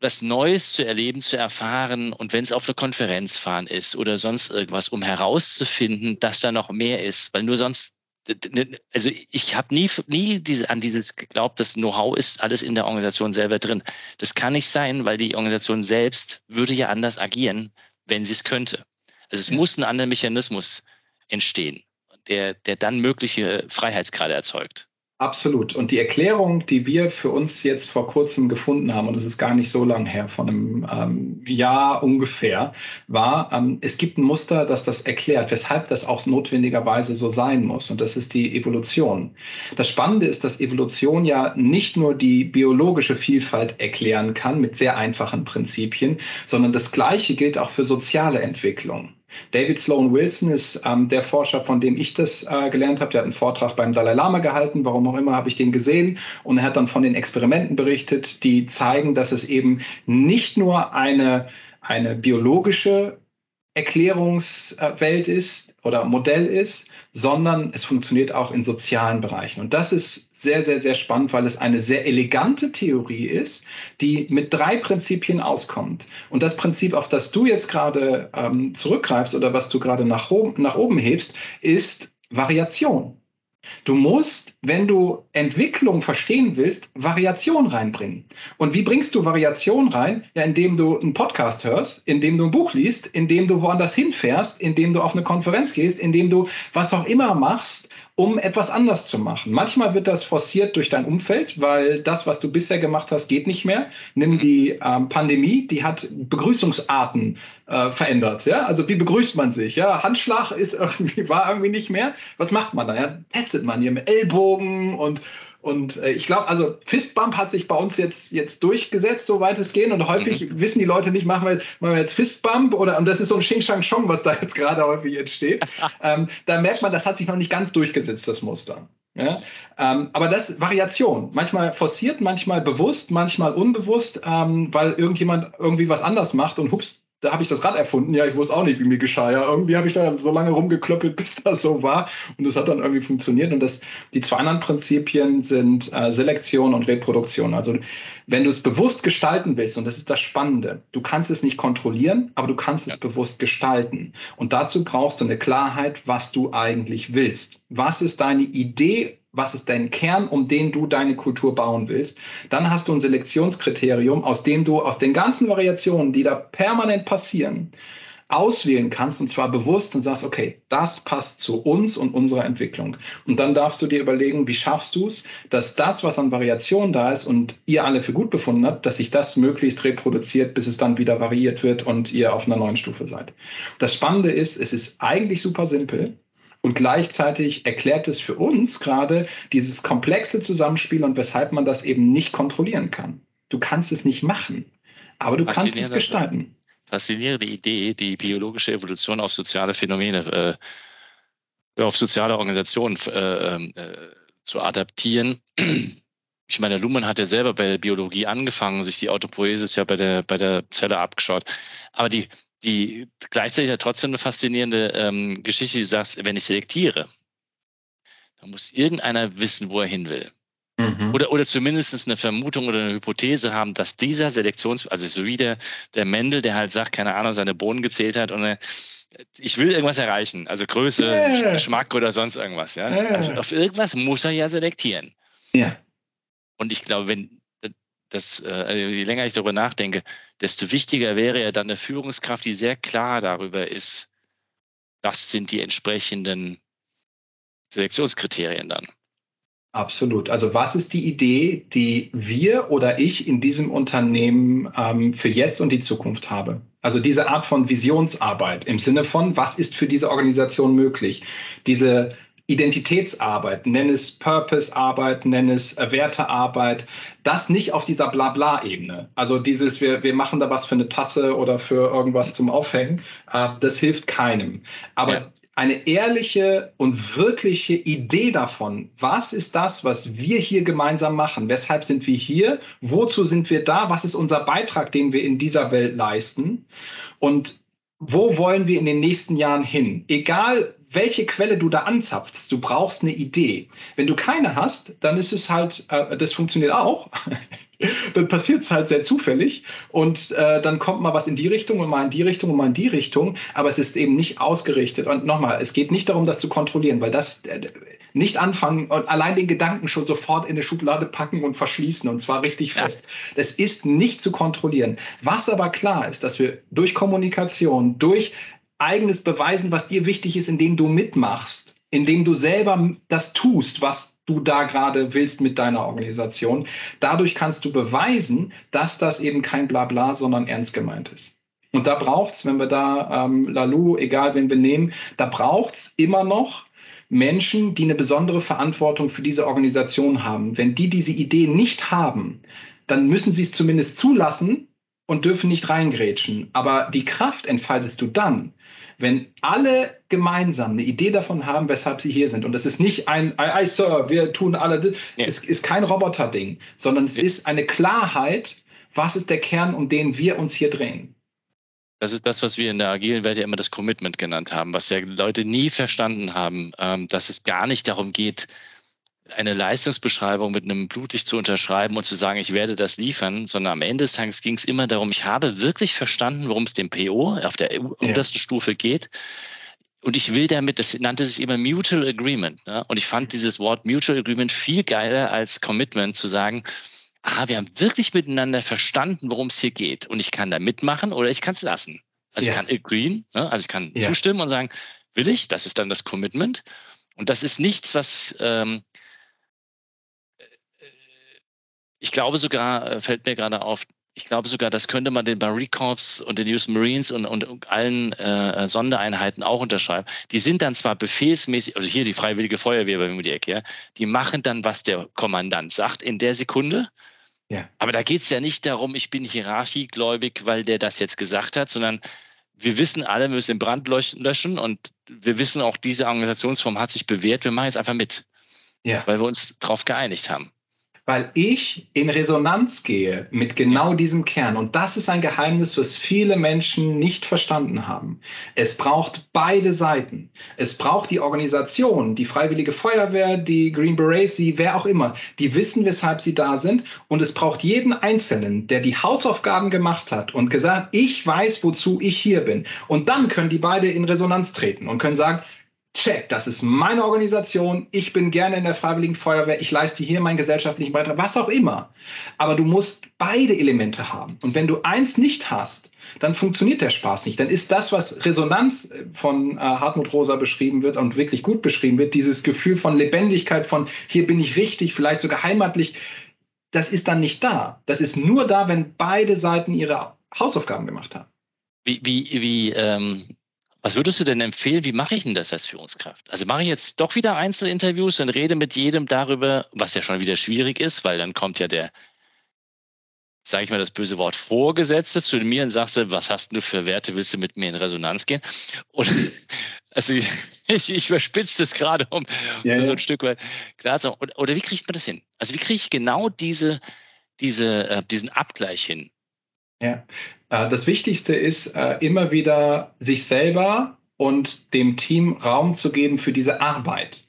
was Neues zu erleben, zu erfahren und wenn es auf eine Konferenz fahren ist oder sonst irgendwas, um herauszufinden, dass da noch mehr ist, weil nur sonst also ich habe nie, nie diese, an dieses geglaubt, das Know-how ist alles in der Organisation selber drin. Das kann nicht sein, weil die Organisation selbst würde ja anders agieren, wenn sie es könnte. Also es ja. muss ein anderer Mechanismus entstehen, der, der dann mögliche Freiheitsgrade erzeugt. Absolut. Und die Erklärung, die wir für uns jetzt vor kurzem gefunden haben, und das ist gar nicht so lang her, von einem ähm, Jahr ungefähr, war, ähm, es gibt ein Muster, das das erklärt, weshalb das auch notwendigerweise so sein muss. Und das ist die Evolution. Das Spannende ist, dass Evolution ja nicht nur die biologische Vielfalt erklären kann mit sehr einfachen Prinzipien, sondern das Gleiche gilt auch für soziale Entwicklung. David Sloan Wilson ist ähm, der Forscher, von dem ich das äh, gelernt habe. Der hat einen Vortrag beim Dalai Lama gehalten. Warum auch immer habe ich den gesehen. Und er hat dann von den Experimenten berichtet, die zeigen, dass es eben nicht nur eine, eine biologische Erklärungswelt ist oder Modell ist, sondern es funktioniert auch in sozialen Bereichen. Und das ist sehr, sehr, sehr spannend, weil es eine sehr elegante Theorie ist, die mit drei Prinzipien auskommt. Und das Prinzip, auf das du jetzt gerade ähm, zurückgreifst oder was du gerade nach, nach oben hebst, ist Variation. Du musst, wenn du Entwicklung verstehen willst, Variation reinbringen. Und wie bringst du Variation rein? Ja, indem du einen Podcast hörst, indem du ein Buch liest, indem du woanders hinfährst, indem du auf eine Konferenz gehst, indem du was auch immer machst, um etwas anders zu machen. Manchmal wird das forciert durch dein Umfeld, weil das, was du bisher gemacht hast, geht nicht mehr. Nimm mhm. die ähm, Pandemie, die hat Begrüßungsarten äh, verändert. Ja? Also wie begrüßt man sich? Ja? Handschlag ist irgendwie, war irgendwie nicht mehr. Was macht man dann? Ja? Testet man hier mit Ellbogen und und äh, ich glaube, also Fistbump hat sich bei uns jetzt, jetzt durchgesetzt, soweit es geht. Und häufig mhm. wissen die Leute nicht, machen wir, machen wir jetzt Fistbump oder und das ist so ein Xing Shang Chong, was da jetzt gerade häufig entsteht. ähm, da merkt man, das hat sich noch nicht ganz durchgesetzt, das Muster. Ja? Ähm, aber das ist Variation. Manchmal forciert, manchmal bewusst, manchmal unbewusst, ähm, weil irgendjemand irgendwie was anders macht und hups, da habe ich das Rad erfunden. Ja, ich wusste auch nicht, wie mir geschah. Ja, irgendwie habe ich da so lange rumgeklöppelt, bis das so war. Und das hat dann irgendwie funktioniert. Und das, die zwei anderen Prinzipien sind äh, Selektion und Reproduktion. Also wenn du es bewusst gestalten willst, und das ist das Spannende, du kannst es nicht kontrollieren, aber du kannst es bewusst gestalten. Und dazu brauchst du eine Klarheit, was du eigentlich willst. Was ist deine Idee was ist dein Kern, um den du deine Kultur bauen willst. Dann hast du ein Selektionskriterium, aus dem du aus den ganzen Variationen, die da permanent passieren, auswählen kannst und zwar bewusst und sagst, okay, das passt zu uns und unserer Entwicklung. Und dann darfst du dir überlegen, wie schaffst du es, dass das, was an Variation da ist und ihr alle für gut befunden habt, dass sich das möglichst reproduziert, bis es dann wieder variiert wird und ihr auf einer neuen Stufe seid. Das Spannende ist, es ist eigentlich super simpel. Und gleichzeitig erklärt es für uns gerade dieses komplexe Zusammenspiel und weshalb man das eben nicht kontrollieren kann. Du kannst es nicht machen, aber du kannst es gestalten. Faszinierende Idee, die biologische Evolution auf soziale Phänomene, äh, auf soziale Organisationen äh, ähm, äh, zu adaptieren. Ich meine, Luhmann hat ja selber bei der Biologie angefangen, sich die Autopoiesis ja bei der, bei der Zelle abgeschaut. Aber die, die gleichzeitig ja trotzdem eine faszinierende ähm, Geschichte, du sagst, wenn ich selektiere, dann muss irgendeiner wissen, wo er hin will. Mhm. Oder, oder zumindest eine Vermutung oder eine Hypothese haben, dass dieser Selektions-, also so wie der, der Mendel, der halt sagt, keine Ahnung, seine Bohnen gezählt hat und er, ich will irgendwas erreichen, also Größe, yeah. Geschmack oder sonst irgendwas. Ja? Yeah. Also auf irgendwas muss er ja selektieren. Ja. Und ich glaube, wenn das, äh, also je länger ich darüber nachdenke, desto wichtiger wäre ja dann eine Führungskraft, die sehr klar darüber ist, was sind die entsprechenden Selektionskriterien dann. Absolut. Also was ist die Idee, die wir oder ich in diesem Unternehmen ähm, für jetzt und die Zukunft habe? Also diese Art von Visionsarbeit im Sinne von, was ist für diese Organisation möglich? Diese Identitätsarbeit, nenn es Purpose-Arbeit, nenn es Wertearbeit, das nicht auf dieser Blabla-Ebene. Also dieses, wir, wir machen da was für eine Tasse oder für irgendwas zum Aufhängen, äh, das hilft keinem. Aber ja. Eine ehrliche und wirkliche Idee davon, was ist das, was wir hier gemeinsam machen? Weshalb sind wir hier? Wozu sind wir da? Was ist unser Beitrag, den wir in dieser Welt leisten? Und wo wollen wir in den nächsten Jahren hin? Egal, welche Quelle du da anzapfst, du brauchst eine Idee. Wenn du keine hast, dann ist es halt, äh, das funktioniert auch. Dann passiert es halt sehr zufällig und äh, dann kommt mal was in die Richtung und mal in die Richtung und mal in die Richtung, aber es ist eben nicht ausgerichtet. Und nochmal, es geht nicht darum, das zu kontrollieren, weil das äh, nicht anfangen und allein den Gedanken schon sofort in eine Schublade packen und verschließen und zwar richtig fest. Ja. Das ist nicht zu kontrollieren. Was aber klar ist, dass wir durch Kommunikation, durch eigenes beweisen, was dir wichtig ist, indem du mitmachst, indem du selber das tust, was du da gerade willst mit deiner Organisation. Dadurch kannst du beweisen, dass das eben kein Blabla, sondern ernst gemeint ist. Und da braucht es, wenn wir da ähm, Lalu, egal wen wir nehmen, da braucht es immer noch Menschen, die eine besondere Verantwortung für diese Organisation haben. Wenn die diese Idee nicht haben, dann müssen sie es zumindest zulassen und dürfen nicht reingrätschen. Aber die Kraft entfaltest du dann, wenn alle gemeinsam eine Idee davon haben, weshalb sie hier sind. Und das ist nicht ein, I, I Sir, wir tun alle das. Ja. Es ist kein Roboter-Ding, sondern es ja. ist eine Klarheit, was ist der Kern, um den wir uns hier drehen. Das ist das, was wir in der agilen Welt ja immer das Commitment genannt haben, was ja Leute nie verstanden haben, ähm, dass es gar nicht darum geht, eine Leistungsbeschreibung mit einem Blutlicht zu unterschreiben und zu sagen, ich werde das liefern, sondern am Ende des Tages ging es immer darum, ich habe wirklich verstanden, worum es dem PO auf der ja. untersten Stufe geht. Und ich will damit, das nannte sich immer Mutual Agreement. Ne? Und ich fand dieses Wort Mutual Agreement viel geiler als Commitment zu sagen, ah, wir haben wirklich miteinander verstanden, worum es hier geht. Und ich kann da mitmachen oder ich kann es lassen. Also ja. ich kann agreeen, ne? also ich kann ja. zustimmen und sagen, will ich, das ist dann das Commitment. Und das ist nichts, was ähm, ich glaube sogar, äh, fällt mir gerade auf, ich glaube sogar, das könnte man den Corps und den US Marines und, und allen äh, Sondereinheiten auch unterschreiben. Die sind dann zwar befehlsmäßig, oder hier die Freiwillige Feuerwehr bei mir die Ecke, ja, die machen dann, was der Kommandant sagt in der Sekunde. Ja. Aber da geht es ja nicht darum, ich bin hierarchiegläubig, weil der das jetzt gesagt hat, sondern wir wissen alle, wir müssen den Brand löschen und wir wissen auch, diese Organisationsform hat sich bewährt. Wir machen jetzt einfach mit, ja. weil wir uns darauf geeinigt haben weil ich in Resonanz gehe mit genau diesem Kern. Und das ist ein Geheimnis, was viele Menschen nicht verstanden haben. Es braucht beide Seiten. Es braucht die Organisation, die Freiwillige Feuerwehr, die Green Berets, die wer auch immer, die wissen, weshalb sie da sind. Und es braucht jeden Einzelnen, der die Hausaufgaben gemacht hat und gesagt, ich weiß, wozu ich hier bin. Und dann können die beide in Resonanz treten und können sagen, check, das ist meine Organisation, ich bin gerne in der Freiwilligen Feuerwehr, ich leiste hier meinen gesellschaftlichen Beitrag, was auch immer. Aber du musst beide Elemente haben. Und wenn du eins nicht hast, dann funktioniert der Spaß nicht. Dann ist das, was Resonanz von äh, Hartmut Rosa beschrieben wird und wirklich gut beschrieben wird, dieses Gefühl von Lebendigkeit, von hier bin ich richtig, vielleicht sogar heimatlich, das ist dann nicht da. Das ist nur da, wenn beide Seiten ihre Hausaufgaben gemacht haben. Wie, wie, wie ähm was würdest du denn empfehlen? Wie mache ich denn das als Führungskraft? Also mache ich jetzt doch wieder Einzelinterviews und rede mit jedem darüber, was ja schon wieder schwierig ist, weil dann kommt ja der, sage ich mal das böse Wort, Vorgesetzte zu mir und sagst du, was hast du für Werte, willst du mit mir in Resonanz gehen? Oder, also ich, ich, ich überspitze das gerade, um, ja, um so ein Stück weit klar zu oder, oder wie kriegt man das hin? Also wie kriege ich genau diese, diese, äh, diesen Abgleich hin? Ja, äh, das Wichtigste ist, äh, immer wieder sich selber und dem Team Raum zu geben für diese Arbeit.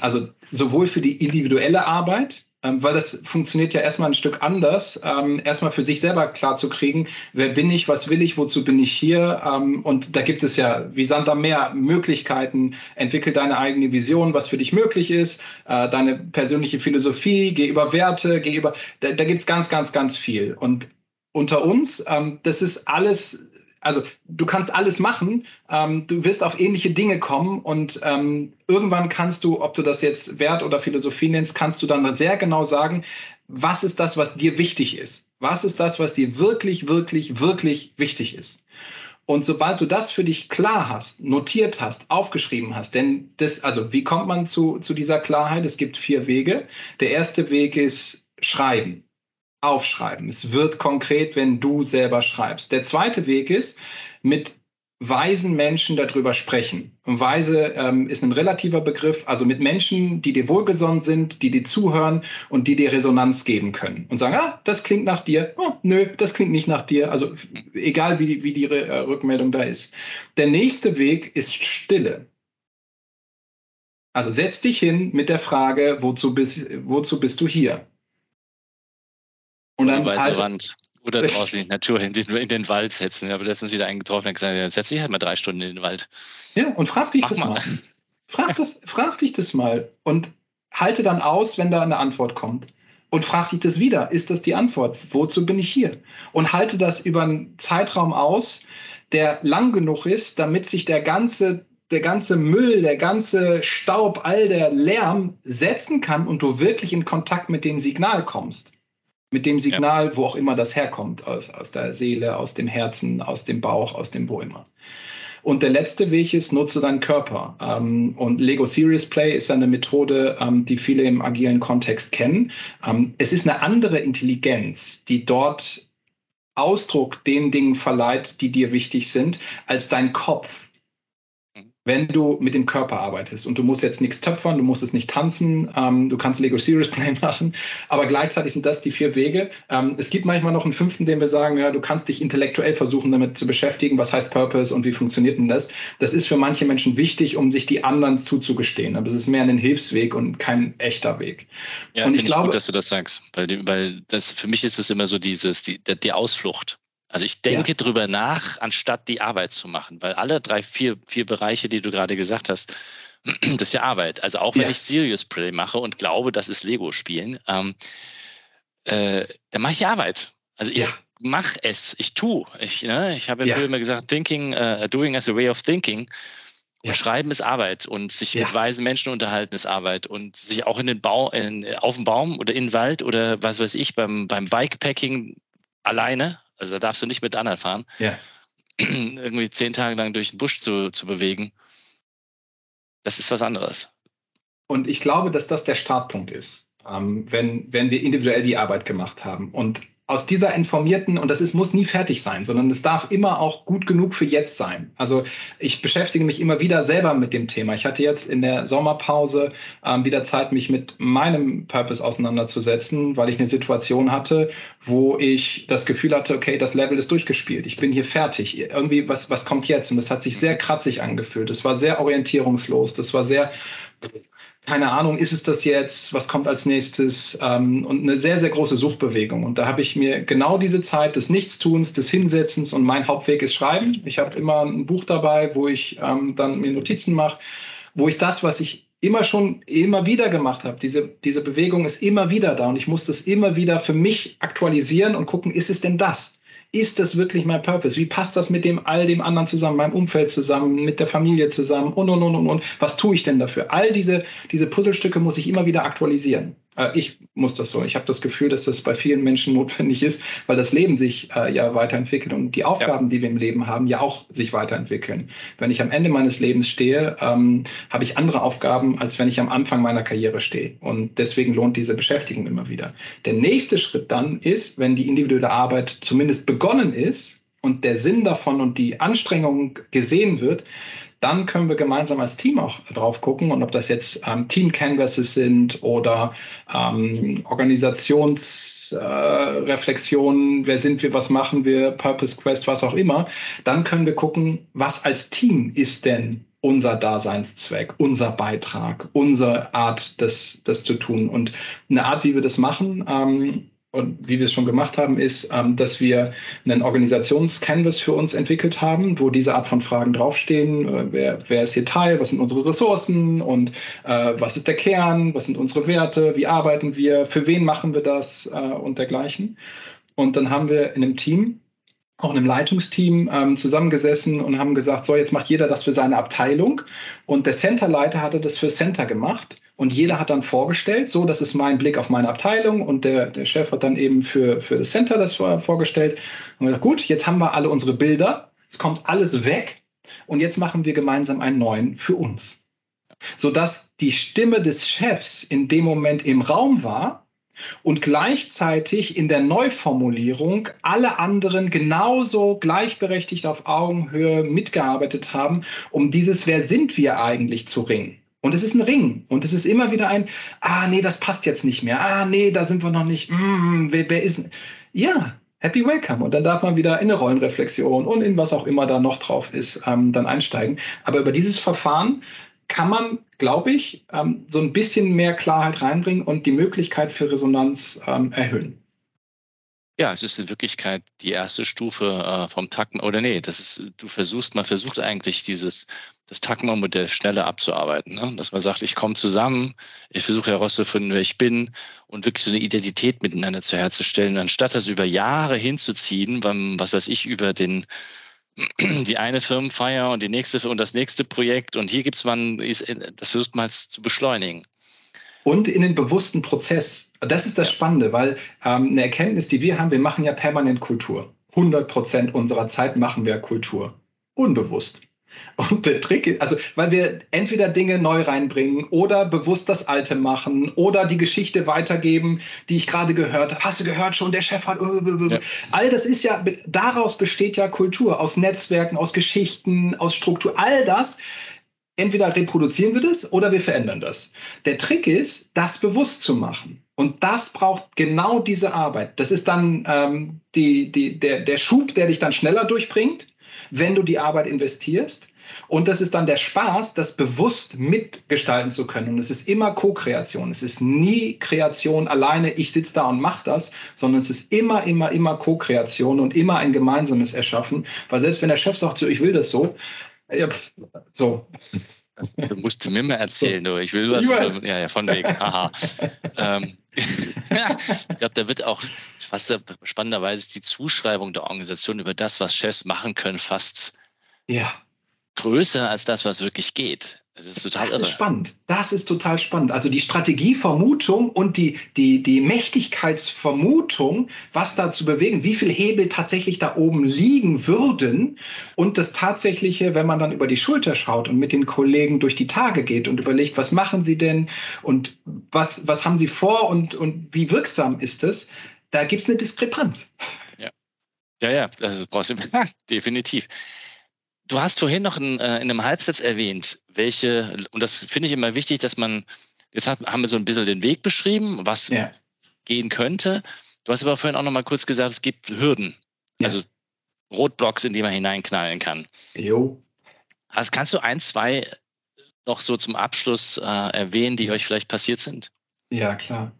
Also sowohl für die individuelle Arbeit, ähm, weil das funktioniert ja erstmal ein Stück anders, ähm, erstmal für sich selber klar zu kriegen, wer bin ich, was will ich, wozu bin ich hier. Ähm, und da gibt es ja wie Sand am Meer Möglichkeiten. Entwickel deine eigene Vision, was für dich möglich ist, äh, deine persönliche Philosophie, geh über Werte, geh über, da, da gibt es ganz, ganz, ganz viel. Und unter uns. Ähm, das ist alles, also du kannst alles machen, ähm, du wirst auf ähnliche Dinge kommen und ähm, irgendwann kannst du, ob du das jetzt Wert oder Philosophie nennst, kannst du dann sehr genau sagen, was ist das, was dir wichtig ist? Was ist das, was dir wirklich, wirklich, wirklich wichtig ist? Und sobald du das für dich klar hast, notiert hast, aufgeschrieben hast, denn das, also wie kommt man zu, zu dieser Klarheit? Es gibt vier Wege. Der erste Weg ist Schreiben aufschreiben. Es wird konkret, wenn du selber schreibst. Der zweite Weg ist, mit weisen Menschen darüber sprechen. Und weise ähm, ist ein relativer Begriff, also mit Menschen, die dir wohlgesonnen sind, die dir zuhören und die dir Resonanz geben können. Und sagen, ah, das klingt nach dir. Oh, nö, das klingt nicht nach dir. Also egal, wie, wie die äh, Rückmeldung da ist. Der nächste Weg ist Stille. Also setz dich hin mit der Frage, wozu bist, wozu bist du hier? Und dann Oder halt, Wand. Oder draußen in die Natur, in den, in den Wald setzen. Ich habe letztens wieder einen getroffen, der gesagt, jetzt setze ich halt mal drei Stunden in den Wald. Ja, und frag dich Mach das mal. mal. Frag, das, frag dich das mal und halte dann aus, wenn da eine Antwort kommt. Und frag dich das wieder. Ist das die Antwort? Wozu bin ich hier? Und halte das über einen Zeitraum aus, der lang genug ist, damit sich der ganze, der ganze Müll, der ganze Staub, all der Lärm setzen kann und du wirklich in Kontakt mit dem Signal kommst mit dem Signal, ja. wo auch immer das herkommt, aus, aus der Seele, aus dem Herzen, aus dem Bauch, aus dem wo immer. Und der letzte Weg ist, nutze deinen Körper. Ähm, und Lego Serious Play ist eine Methode, ähm, die viele im agilen Kontext kennen. Ähm, es ist eine andere Intelligenz, die dort Ausdruck den Dingen verleiht, die dir wichtig sind, als dein Kopf wenn du mit dem Körper arbeitest. Und du musst jetzt nichts töpfern, du musst es nicht tanzen, ähm, du kannst Lego Serious Play machen, aber gleichzeitig sind das die vier Wege. Ähm, es gibt manchmal noch einen fünften, den wir sagen, ja, du kannst dich intellektuell versuchen, damit zu beschäftigen, was heißt Purpose und wie funktioniert denn das. Das ist für manche Menschen wichtig, um sich die anderen zuzugestehen, aber es ist mehr ein Hilfsweg und kein echter Weg. Ja, finde ich, ich gut, dass du das sagst, weil, weil das, für mich ist es immer so dieses, die, die Ausflucht. Also ich denke ja. drüber nach, anstatt die Arbeit zu machen, weil alle drei, vier, vier Bereiche, die du gerade gesagt hast, das ist ja Arbeit. Also auch wenn ja. ich Serious Play mache und glaube, das ist Lego-Spielen, ähm, äh, dann mache ich die Arbeit. Also ich ja. mache es, ich tue. Ich, ne, ich habe ja früher immer gesagt, thinking, uh, doing as a way of thinking. Ja. Schreiben ist Arbeit und sich mit weisen Menschen unterhalten ist Arbeit und sich auch in den Bau, in, auf dem Baum oder in den Wald oder was weiß ich, beim, beim Bikepacking alleine, also da darfst du nicht mit anderen fahren, ja. irgendwie zehn Tage lang durch den Busch zu, zu bewegen, das ist was anderes. Und ich glaube, dass das der Startpunkt ist, ähm, wenn, wenn wir individuell die Arbeit gemacht haben. Und aus dieser informierten, und das ist, muss nie fertig sein, sondern es darf immer auch gut genug für jetzt sein. Also ich beschäftige mich immer wieder selber mit dem Thema. Ich hatte jetzt in der Sommerpause ähm, wieder Zeit, mich mit meinem Purpose auseinanderzusetzen, weil ich eine Situation hatte, wo ich das Gefühl hatte, okay, das Level ist durchgespielt. Ich bin hier fertig. Irgendwie, was, was kommt jetzt? Und das hat sich sehr kratzig angefühlt. Das war sehr orientierungslos. Das war sehr keine Ahnung, ist es das jetzt, was kommt als nächstes ähm, und eine sehr, sehr große Suchbewegung. Und da habe ich mir genau diese Zeit des Nichtstuns, des Hinsetzens und mein Hauptweg ist Schreiben. Ich habe immer ein Buch dabei, wo ich ähm, dann mir Notizen mache, wo ich das, was ich immer schon, immer wieder gemacht habe, diese, diese Bewegung ist immer wieder da und ich muss das immer wieder für mich aktualisieren und gucken, ist es denn das? Ist das wirklich mein Purpose? Wie passt das mit dem all dem anderen zusammen, meinem Umfeld zusammen, mit der Familie zusammen und und und und und? Was tue ich denn dafür? All diese, diese Puzzlestücke muss ich immer wieder aktualisieren. Äh, ich muss das so. Ich habe das Gefühl, dass das bei vielen Menschen notwendig ist, weil das Leben sich äh, ja weiterentwickelt und die Aufgaben, ja. die wir im Leben haben, ja auch sich weiterentwickeln. Wenn ich am Ende meines Lebens stehe, ähm, habe ich andere Aufgaben, als wenn ich am Anfang meiner Karriere stehe. Und deswegen lohnt diese Beschäftigung immer wieder. Der nächste Schritt dann ist, wenn die individuelle Arbeit zumindest begonnen ist und der Sinn davon und die Anstrengung gesehen wird, dann können wir gemeinsam als Team auch drauf gucken und ob das jetzt ähm, Team Canvases sind oder ähm, Organisationsreflexionen, äh, wer sind wir, was machen wir, Purpose Quest, was auch immer, dann können wir gucken, was als Team ist denn unser Daseinszweck, unser Beitrag, unsere Art, das, das zu tun. Und eine Art, wie wir das machen, ähm, und wie wir es schon gemacht haben, ist, ähm, dass wir einen Organisationscanvas für uns entwickelt haben, wo diese Art von Fragen draufstehen. Äh, wer, wer ist hier Teil? Was sind unsere Ressourcen? Und äh, was ist der Kern? Was sind unsere Werte? Wie arbeiten wir? Für wen machen wir das? Äh, und dergleichen. Und dann haben wir in einem Team auch in einem Leitungsteam ähm, zusammengesessen und haben gesagt, so, jetzt macht jeder das für seine Abteilung. Und der Centerleiter hatte das für Center gemacht. Und jeder hat dann vorgestellt, so, das ist mein Blick auf meine Abteilung. Und der, der Chef hat dann eben für, für das Center das vorgestellt. Und gesagt, gut, jetzt haben wir alle unsere Bilder. Es kommt alles weg. Und jetzt machen wir gemeinsam einen neuen für uns. Sodass die Stimme des Chefs in dem Moment im Raum war und gleichzeitig in der Neuformulierung alle anderen genauso gleichberechtigt auf Augenhöhe mitgearbeitet haben, um dieses Wer sind wir eigentlich zu ringen. Und es ist ein Ring. Und es ist immer wieder ein, ah, nee, das passt jetzt nicht mehr. Ah, nee, da sind wir noch nicht. Mm, wer, wer ist. Ja, happy welcome. Und dann darf man wieder in eine Rollenreflexion und in was auch immer da noch drauf ist, ähm, dann einsteigen. Aber über dieses Verfahren kann man, glaube ich, ähm, so ein bisschen mehr Klarheit reinbringen und die Möglichkeit für Resonanz ähm, erhöhen. Ja, es ist in Wirklichkeit die erste Stufe äh, vom Takma, oder nee, das ist, du versuchst, man versucht eigentlich dieses, das Takma-Modell schneller abzuarbeiten. Ne? Dass man sagt, ich komme zusammen, ich versuche herauszufinden, wer ich bin und wirklich so eine Identität miteinander zu herzustellen, anstatt das über Jahre hinzuziehen, beim, was weiß ich, über den, die eine Firmenfeier und die nächste und das nächste Projekt und hier gibt es man, das versucht man halt zu beschleunigen. Und in den bewussten Prozess. Das ist das Spannende, weil ähm, eine Erkenntnis, die wir haben, wir machen ja permanent Kultur. 100 Prozent unserer Zeit machen wir Kultur. Unbewusst. Und der Trick ist, also, weil wir entweder Dinge neu reinbringen oder bewusst das Alte machen oder die Geschichte weitergeben, die ich gerade gehört habe. Hast du gehört schon, der Chef hat. Ja. All das ist ja, daraus besteht ja Kultur, aus Netzwerken, aus Geschichten, aus Struktur. All das, entweder reproduzieren wir das oder wir verändern das. Der Trick ist, das bewusst zu machen. Und das braucht genau diese Arbeit. Das ist dann ähm, die, die, der, der Schub, der dich dann schneller durchbringt wenn du die Arbeit investierst. Und das ist dann der Spaß, das bewusst mitgestalten zu können. Und es ist immer Co-Kreation. Es ist nie Kreation alleine, ich sitze da und mache das, sondern es ist immer, immer, immer Co-Kreation und immer ein gemeinsames Erschaffen. Weil selbst wenn der Chef sagt, so, ich will das so, ja, so. Du musst mir mal erzählen, so. du. ich will was. Ich ja, ja, von wegen. Haha. ähm, ich glaube, da wird auch, was spannenderweise ist die Zuschreibung der Organisation über das, was Chefs machen können, fast ja. größer als das, was wirklich geht. Das ist total das ist spannend. Das ist total spannend. Also die Strategievermutung und die, die, die Mächtigkeitsvermutung, was da zu bewegen, wie viel Hebel tatsächlich da oben liegen würden und das tatsächliche, wenn man dann über die Schulter schaut und mit den Kollegen durch die Tage geht und überlegt, was machen sie denn und was, was haben sie vor und, und wie wirksam ist es, da gibt es eine Diskrepanz. Ja, ja, ja das brauchst du definitiv. Du hast vorhin noch in, äh, in einem Halbsatz erwähnt, welche, und das finde ich immer wichtig, dass man, jetzt hat, haben wir so ein bisschen den Weg beschrieben, was ja. gehen könnte. Du hast aber vorhin auch noch mal kurz gesagt, es gibt Hürden, ja. also Rotblocks, in die man hineinknallen kann. Jo. Also kannst du ein, zwei noch so zum Abschluss äh, erwähnen, die euch vielleicht passiert sind? Ja, klar.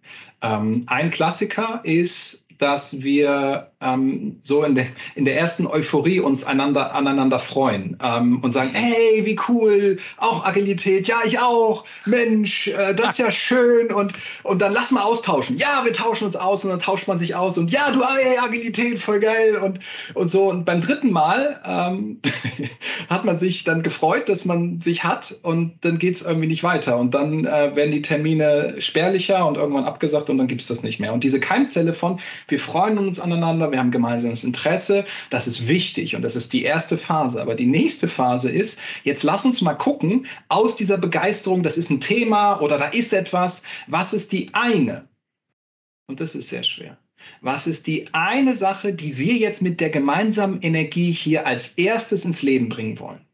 Ähm, ein Klassiker ist dass wir ähm, so in der, in der ersten Euphorie uns einander, aneinander freuen ähm, und sagen, hey, wie cool, auch Agilität, ja, ich auch, Mensch, äh, das ist ja schön und, und dann lass mal austauschen. Ja, wir tauschen uns aus und dann tauscht man sich aus und ja, du, hey, Agilität, voll geil und, und so. Und beim dritten Mal ähm, hat man sich dann gefreut, dass man sich hat und dann geht es irgendwie nicht weiter und dann äh, werden die Termine spärlicher und irgendwann abgesagt und dann gibt es das nicht mehr. Und diese Keimzelle von, wir freuen uns aneinander, wir haben gemeinsames Interesse. Das ist wichtig und das ist die erste Phase. Aber die nächste Phase ist, jetzt lass uns mal gucken, aus dieser Begeisterung, das ist ein Thema oder da ist etwas, was ist die eine? Und das ist sehr schwer. Was ist die eine Sache, die wir jetzt mit der gemeinsamen Energie hier als erstes ins Leben bringen wollen?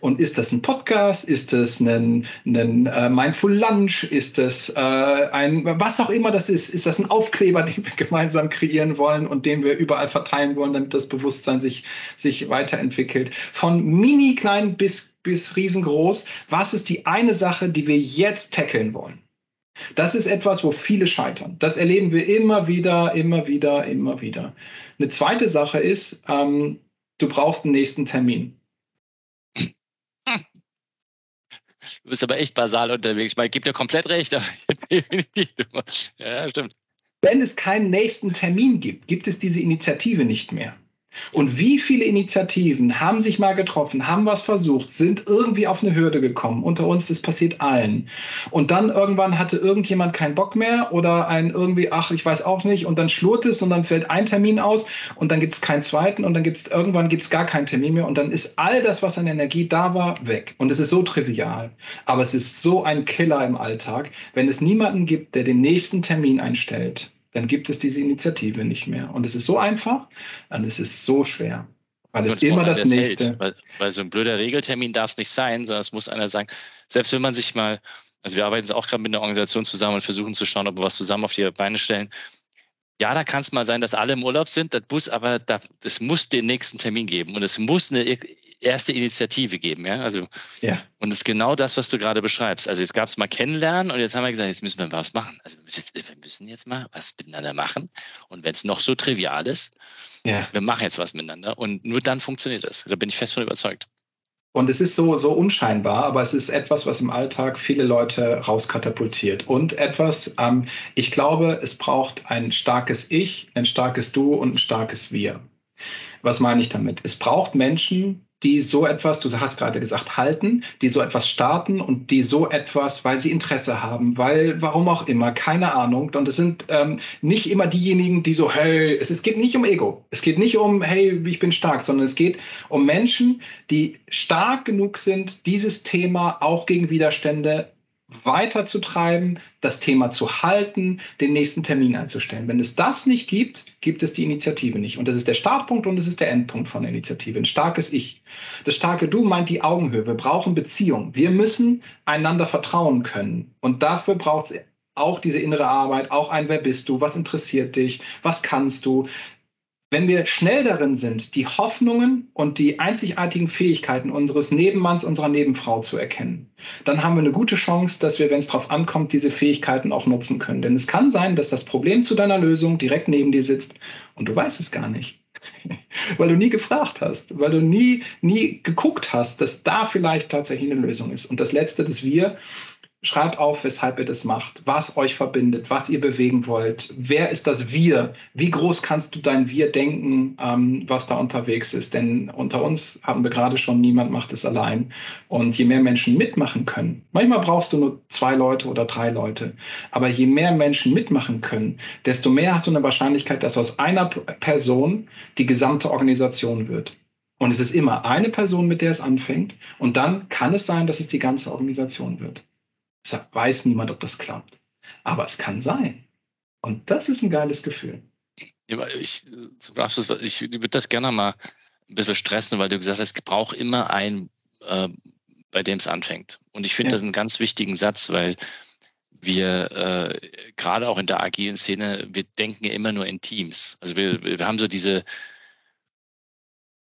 Und ist das ein Podcast? Ist das ein, ein äh, Mindful Lunch? Ist das äh, ein, was auch immer das ist? Ist das ein Aufkleber, den wir gemeinsam kreieren wollen und den wir überall verteilen wollen, damit das Bewusstsein sich, sich weiterentwickelt? Von mini klein bis, bis riesengroß. Was ist die eine Sache, die wir jetzt tackeln wollen? Das ist etwas, wo viele scheitern. Das erleben wir immer wieder, immer wieder, immer wieder. Eine zweite Sache ist, ähm, du brauchst einen nächsten Termin. Du bist aber echt basal unterwegs. Ich meine, ich gebe dir komplett recht. ja, stimmt. Wenn es keinen nächsten Termin gibt, gibt es diese Initiative nicht mehr. Und wie viele Initiativen haben sich mal getroffen, haben was versucht, sind irgendwie auf eine Hürde gekommen. Unter uns, das passiert allen. Und dann irgendwann hatte irgendjemand keinen Bock mehr oder ein irgendwie, ach, ich weiß auch nicht, und dann schlurrt es und dann fällt ein Termin aus und dann gibt es keinen zweiten und dann gibt es irgendwann gibt's gar keinen Termin mehr und dann ist all das, was an Energie da war, weg. Und es ist so trivial. Aber es ist so ein Killer im Alltag, wenn es niemanden gibt, der den nächsten Termin einstellt dann gibt es diese Initiative nicht mehr. Und es ist so einfach und es ist so schwer. Weil es immer das nächste. Hält, weil, weil, so ein blöder Regeltermin darf es nicht sein, sondern es muss einer sagen, selbst wenn man sich mal, also wir arbeiten jetzt auch gerade mit einer Organisation zusammen und versuchen zu schauen, ob wir was zusammen auf die Beine stellen. Ja, da kann es mal sein, dass alle im Urlaub sind, das muss aber, es muss den nächsten Termin geben und es muss eine erste Initiative geben, ja. Also ja. und das ist genau das, was du gerade beschreibst. Also jetzt gab es mal kennenlernen und jetzt haben wir gesagt, jetzt müssen wir was machen. Also wir müssen jetzt, wir müssen jetzt mal was miteinander machen. Und wenn es noch so trivial ist, ja. wir machen jetzt was miteinander und nur dann funktioniert es. Da bin ich fest von überzeugt. Und es ist so, so unscheinbar, aber es ist etwas, was im Alltag viele Leute rauskatapultiert. Und etwas, ähm, ich glaube, es braucht ein starkes Ich, ein starkes Du und ein starkes Wir. Was meine ich damit? Es braucht Menschen, die so etwas, du hast gerade gesagt, halten, die so etwas starten und die so etwas, weil sie Interesse haben, weil, warum auch immer, keine Ahnung. Und es sind ähm, nicht immer diejenigen, die so, hey, es, es geht nicht um Ego. Es geht nicht um, hey, ich bin stark, sondern es geht um Menschen, die stark genug sind, dieses Thema auch gegen Widerstände weiterzutreiben, das Thema zu halten, den nächsten Termin einzustellen. Wenn es das nicht gibt, gibt es die Initiative nicht. Und das ist der Startpunkt und das ist der Endpunkt von der Initiative. Ein starkes Ich. Das starke Du meint die Augenhöhe. Wir brauchen Beziehung. Wir müssen einander vertrauen können. Und dafür braucht es auch diese innere Arbeit, auch ein Wer bist du, was interessiert dich, was kannst du, wenn wir schnell darin sind, die Hoffnungen und die einzigartigen Fähigkeiten unseres Nebenmanns, unserer Nebenfrau zu erkennen, dann haben wir eine gute Chance, dass wir, wenn es darauf ankommt, diese Fähigkeiten auch nutzen können. Denn es kann sein, dass das Problem zu deiner Lösung direkt neben dir sitzt und du weißt es gar nicht. weil du nie gefragt hast, weil du nie, nie geguckt hast, dass da vielleicht tatsächlich eine Lösung ist. Und das Letzte, das wir, Schreibt auf, weshalb ihr das macht, was euch verbindet, was ihr bewegen wollt. Wer ist das Wir? Wie groß kannst du dein Wir denken, ähm, was da unterwegs ist? Denn unter uns haben wir gerade schon, niemand macht es allein. Und je mehr Menschen mitmachen können, manchmal brauchst du nur zwei Leute oder drei Leute, aber je mehr Menschen mitmachen können, desto mehr hast du eine Wahrscheinlichkeit, dass aus einer Person die gesamte Organisation wird. Und es ist immer eine Person, mit der es anfängt. Und dann kann es sein, dass es die ganze Organisation wird. Deshalb weiß niemand, ob das klappt. Aber es kann sein. Und das ist ein geiles Gefühl. Ich, Abschluss, ich würde das gerne mal ein bisschen stressen, weil du gesagt hast, es braucht immer einen, äh, bei dem es anfängt. Und ich finde ja. das einen ganz wichtigen Satz, weil wir äh, gerade auch in der agilen Szene, wir denken ja immer nur in Teams. Also wir, wir haben so diese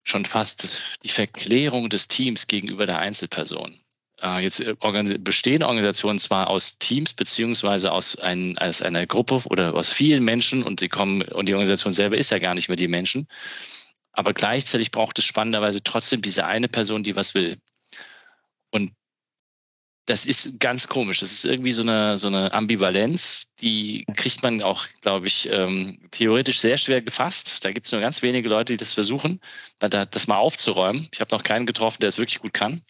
schon fast die Verklärung des Teams gegenüber der Einzelperson. Äh, jetzt äh, bestehen Organisationen zwar aus Teams beziehungsweise aus, ein, aus einer Gruppe oder aus vielen Menschen und die kommen und die Organisation selber ist ja gar nicht mehr die Menschen. Aber gleichzeitig braucht es spannenderweise trotzdem diese eine Person, die was will. Und das ist ganz komisch. Das ist irgendwie so eine, so eine Ambivalenz, die kriegt man auch, glaube ich, ähm, theoretisch sehr schwer gefasst. Da gibt es nur ganz wenige Leute, die das versuchen, das mal aufzuräumen. Ich habe noch keinen getroffen, der es wirklich gut kann.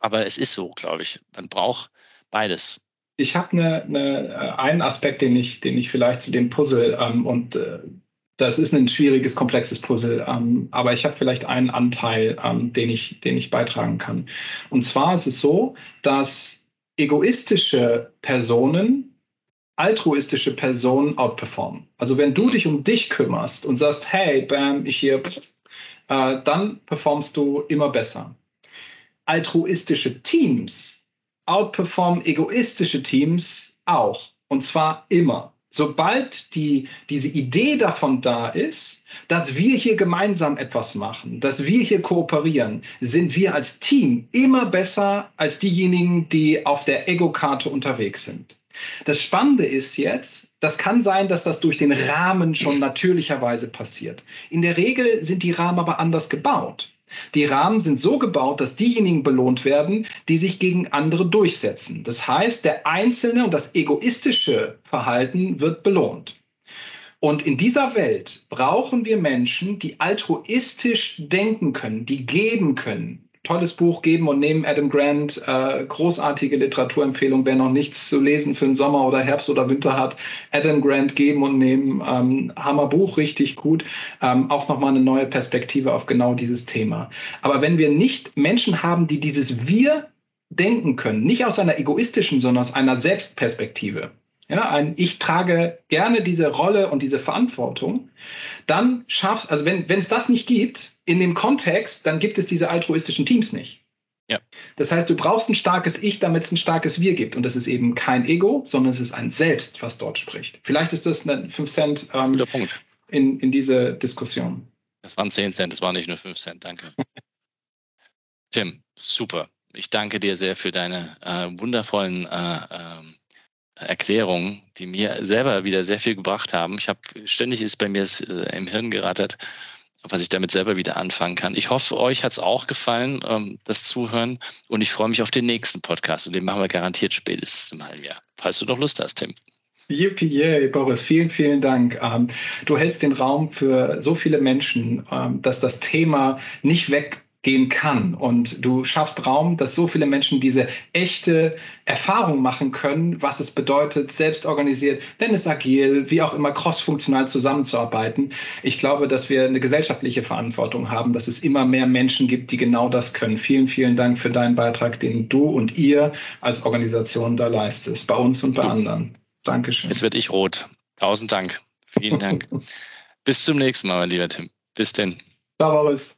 Aber es ist so, glaube ich. Man braucht beides. Ich habe eine, eine, äh, einen Aspekt, den ich, den ich vielleicht zu dem Puzzle ähm, und äh, das ist ein schwieriges, komplexes Puzzle, ähm, aber ich habe vielleicht einen Anteil, ähm, den, ich, den ich beitragen kann. Und zwar ist es so, dass egoistische Personen altruistische Personen outperformen. Also wenn du dich um dich kümmerst und sagst, hey, bam, ich hier, äh, dann performst du immer besser altruistische Teams outperformen egoistische Teams auch. Und zwar immer. Sobald die, diese Idee davon da ist, dass wir hier gemeinsam etwas machen, dass wir hier kooperieren, sind wir als Team immer besser als diejenigen, die auf der Ego-Karte unterwegs sind. Das Spannende ist jetzt, das kann sein, dass das durch den Rahmen schon natürlicherweise passiert. In der Regel sind die Rahmen aber anders gebaut. Die Rahmen sind so gebaut, dass diejenigen belohnt werden, die sich gegen andere durchsetzen. Das heißt, der Einzelne und das egoistische Verhalten wird belohnt. Und in dieser Welt brauchen wir Menschen, die altruistisch denken können, die geben können, tolles Buch geben und nehmen Adam Grant. Äh, großartige Literaturempfehlung, wer noch nichts zu lesen für den Sommer oder Herbst oder Winter hat. Adam Grant geben und nehmen. Ähm, Hammerbuch, richtig gut. Ähm, auch nochmal eine neue Perspektive auf genau dieses Thema. Aber wenn wir nicht Menschen haben, die dieses Wir denken können, nicht aus einer egoistischen, sondern aus einer Selbstperspektive, ja, ein Ich trage gerne diese Rolle und diese Verantwortung, dann schaffst, also wenn es das nicht gibt, in dem Kontext, dann gibt es diese altruistischen Teams nicht. Ja. Das heißt, du brauchst ein starkes Ich, damit es ein starkes Wir gibt. Und das ist eben kein Ego, sondern es ist ein Selbst, was dort spricht. Vielleicht ist das ein 5 Cent ähm, Punkt. In, in diese Diskussion. Das waren 10 Cent, das war nicht nur 5 Cent, danke. Tim, super. Ich danke dir sehr für deine äh, wundervollen äh, ähm, Erklärungen, die mir selber wieder sehr viel gebracht haben. Ich habe ständig ist bei mir äh, im Hirn gerattert, was ich damit selber wieder anfangen kann. Ich hoffe, euch hat es auch gefallen, ähm, das Zuhören. Und ich freue mich auf den nächsten Podcast. Und den machen wir garantiert spätestens im halben Jahr. Falls du noch Lust hast, Tim. Yippie, yay, Boris, vielen, vielen Dank. Ähm, du hältst den Raum für so viele Menschen, ähm, dass das Thema nicht weg gehen kann. Und du schaffst Raum, dass so viele Menschen diese echte Erfahrung machen können, was es bedeutet, selbst organisiert, denn es agil, wie auch immer crossfunktional zusammenzuarbeiten. Ich glaube, dass wir eine gesellschaftliche Verantwortung haben, dass es immer mehr Menschen gibt, die genau das können. Vielen, vielen Dank für deinen Beitrag, den du und ihr als Organisation da leistest, bei uns und bei du. anderen. Dankeschön. Jetzt werde ich rot. Tausend Dank. Vielen Dank. Bis zum nächsten Mal, mein lieber Tim. Bis denn. Ciao, Boris.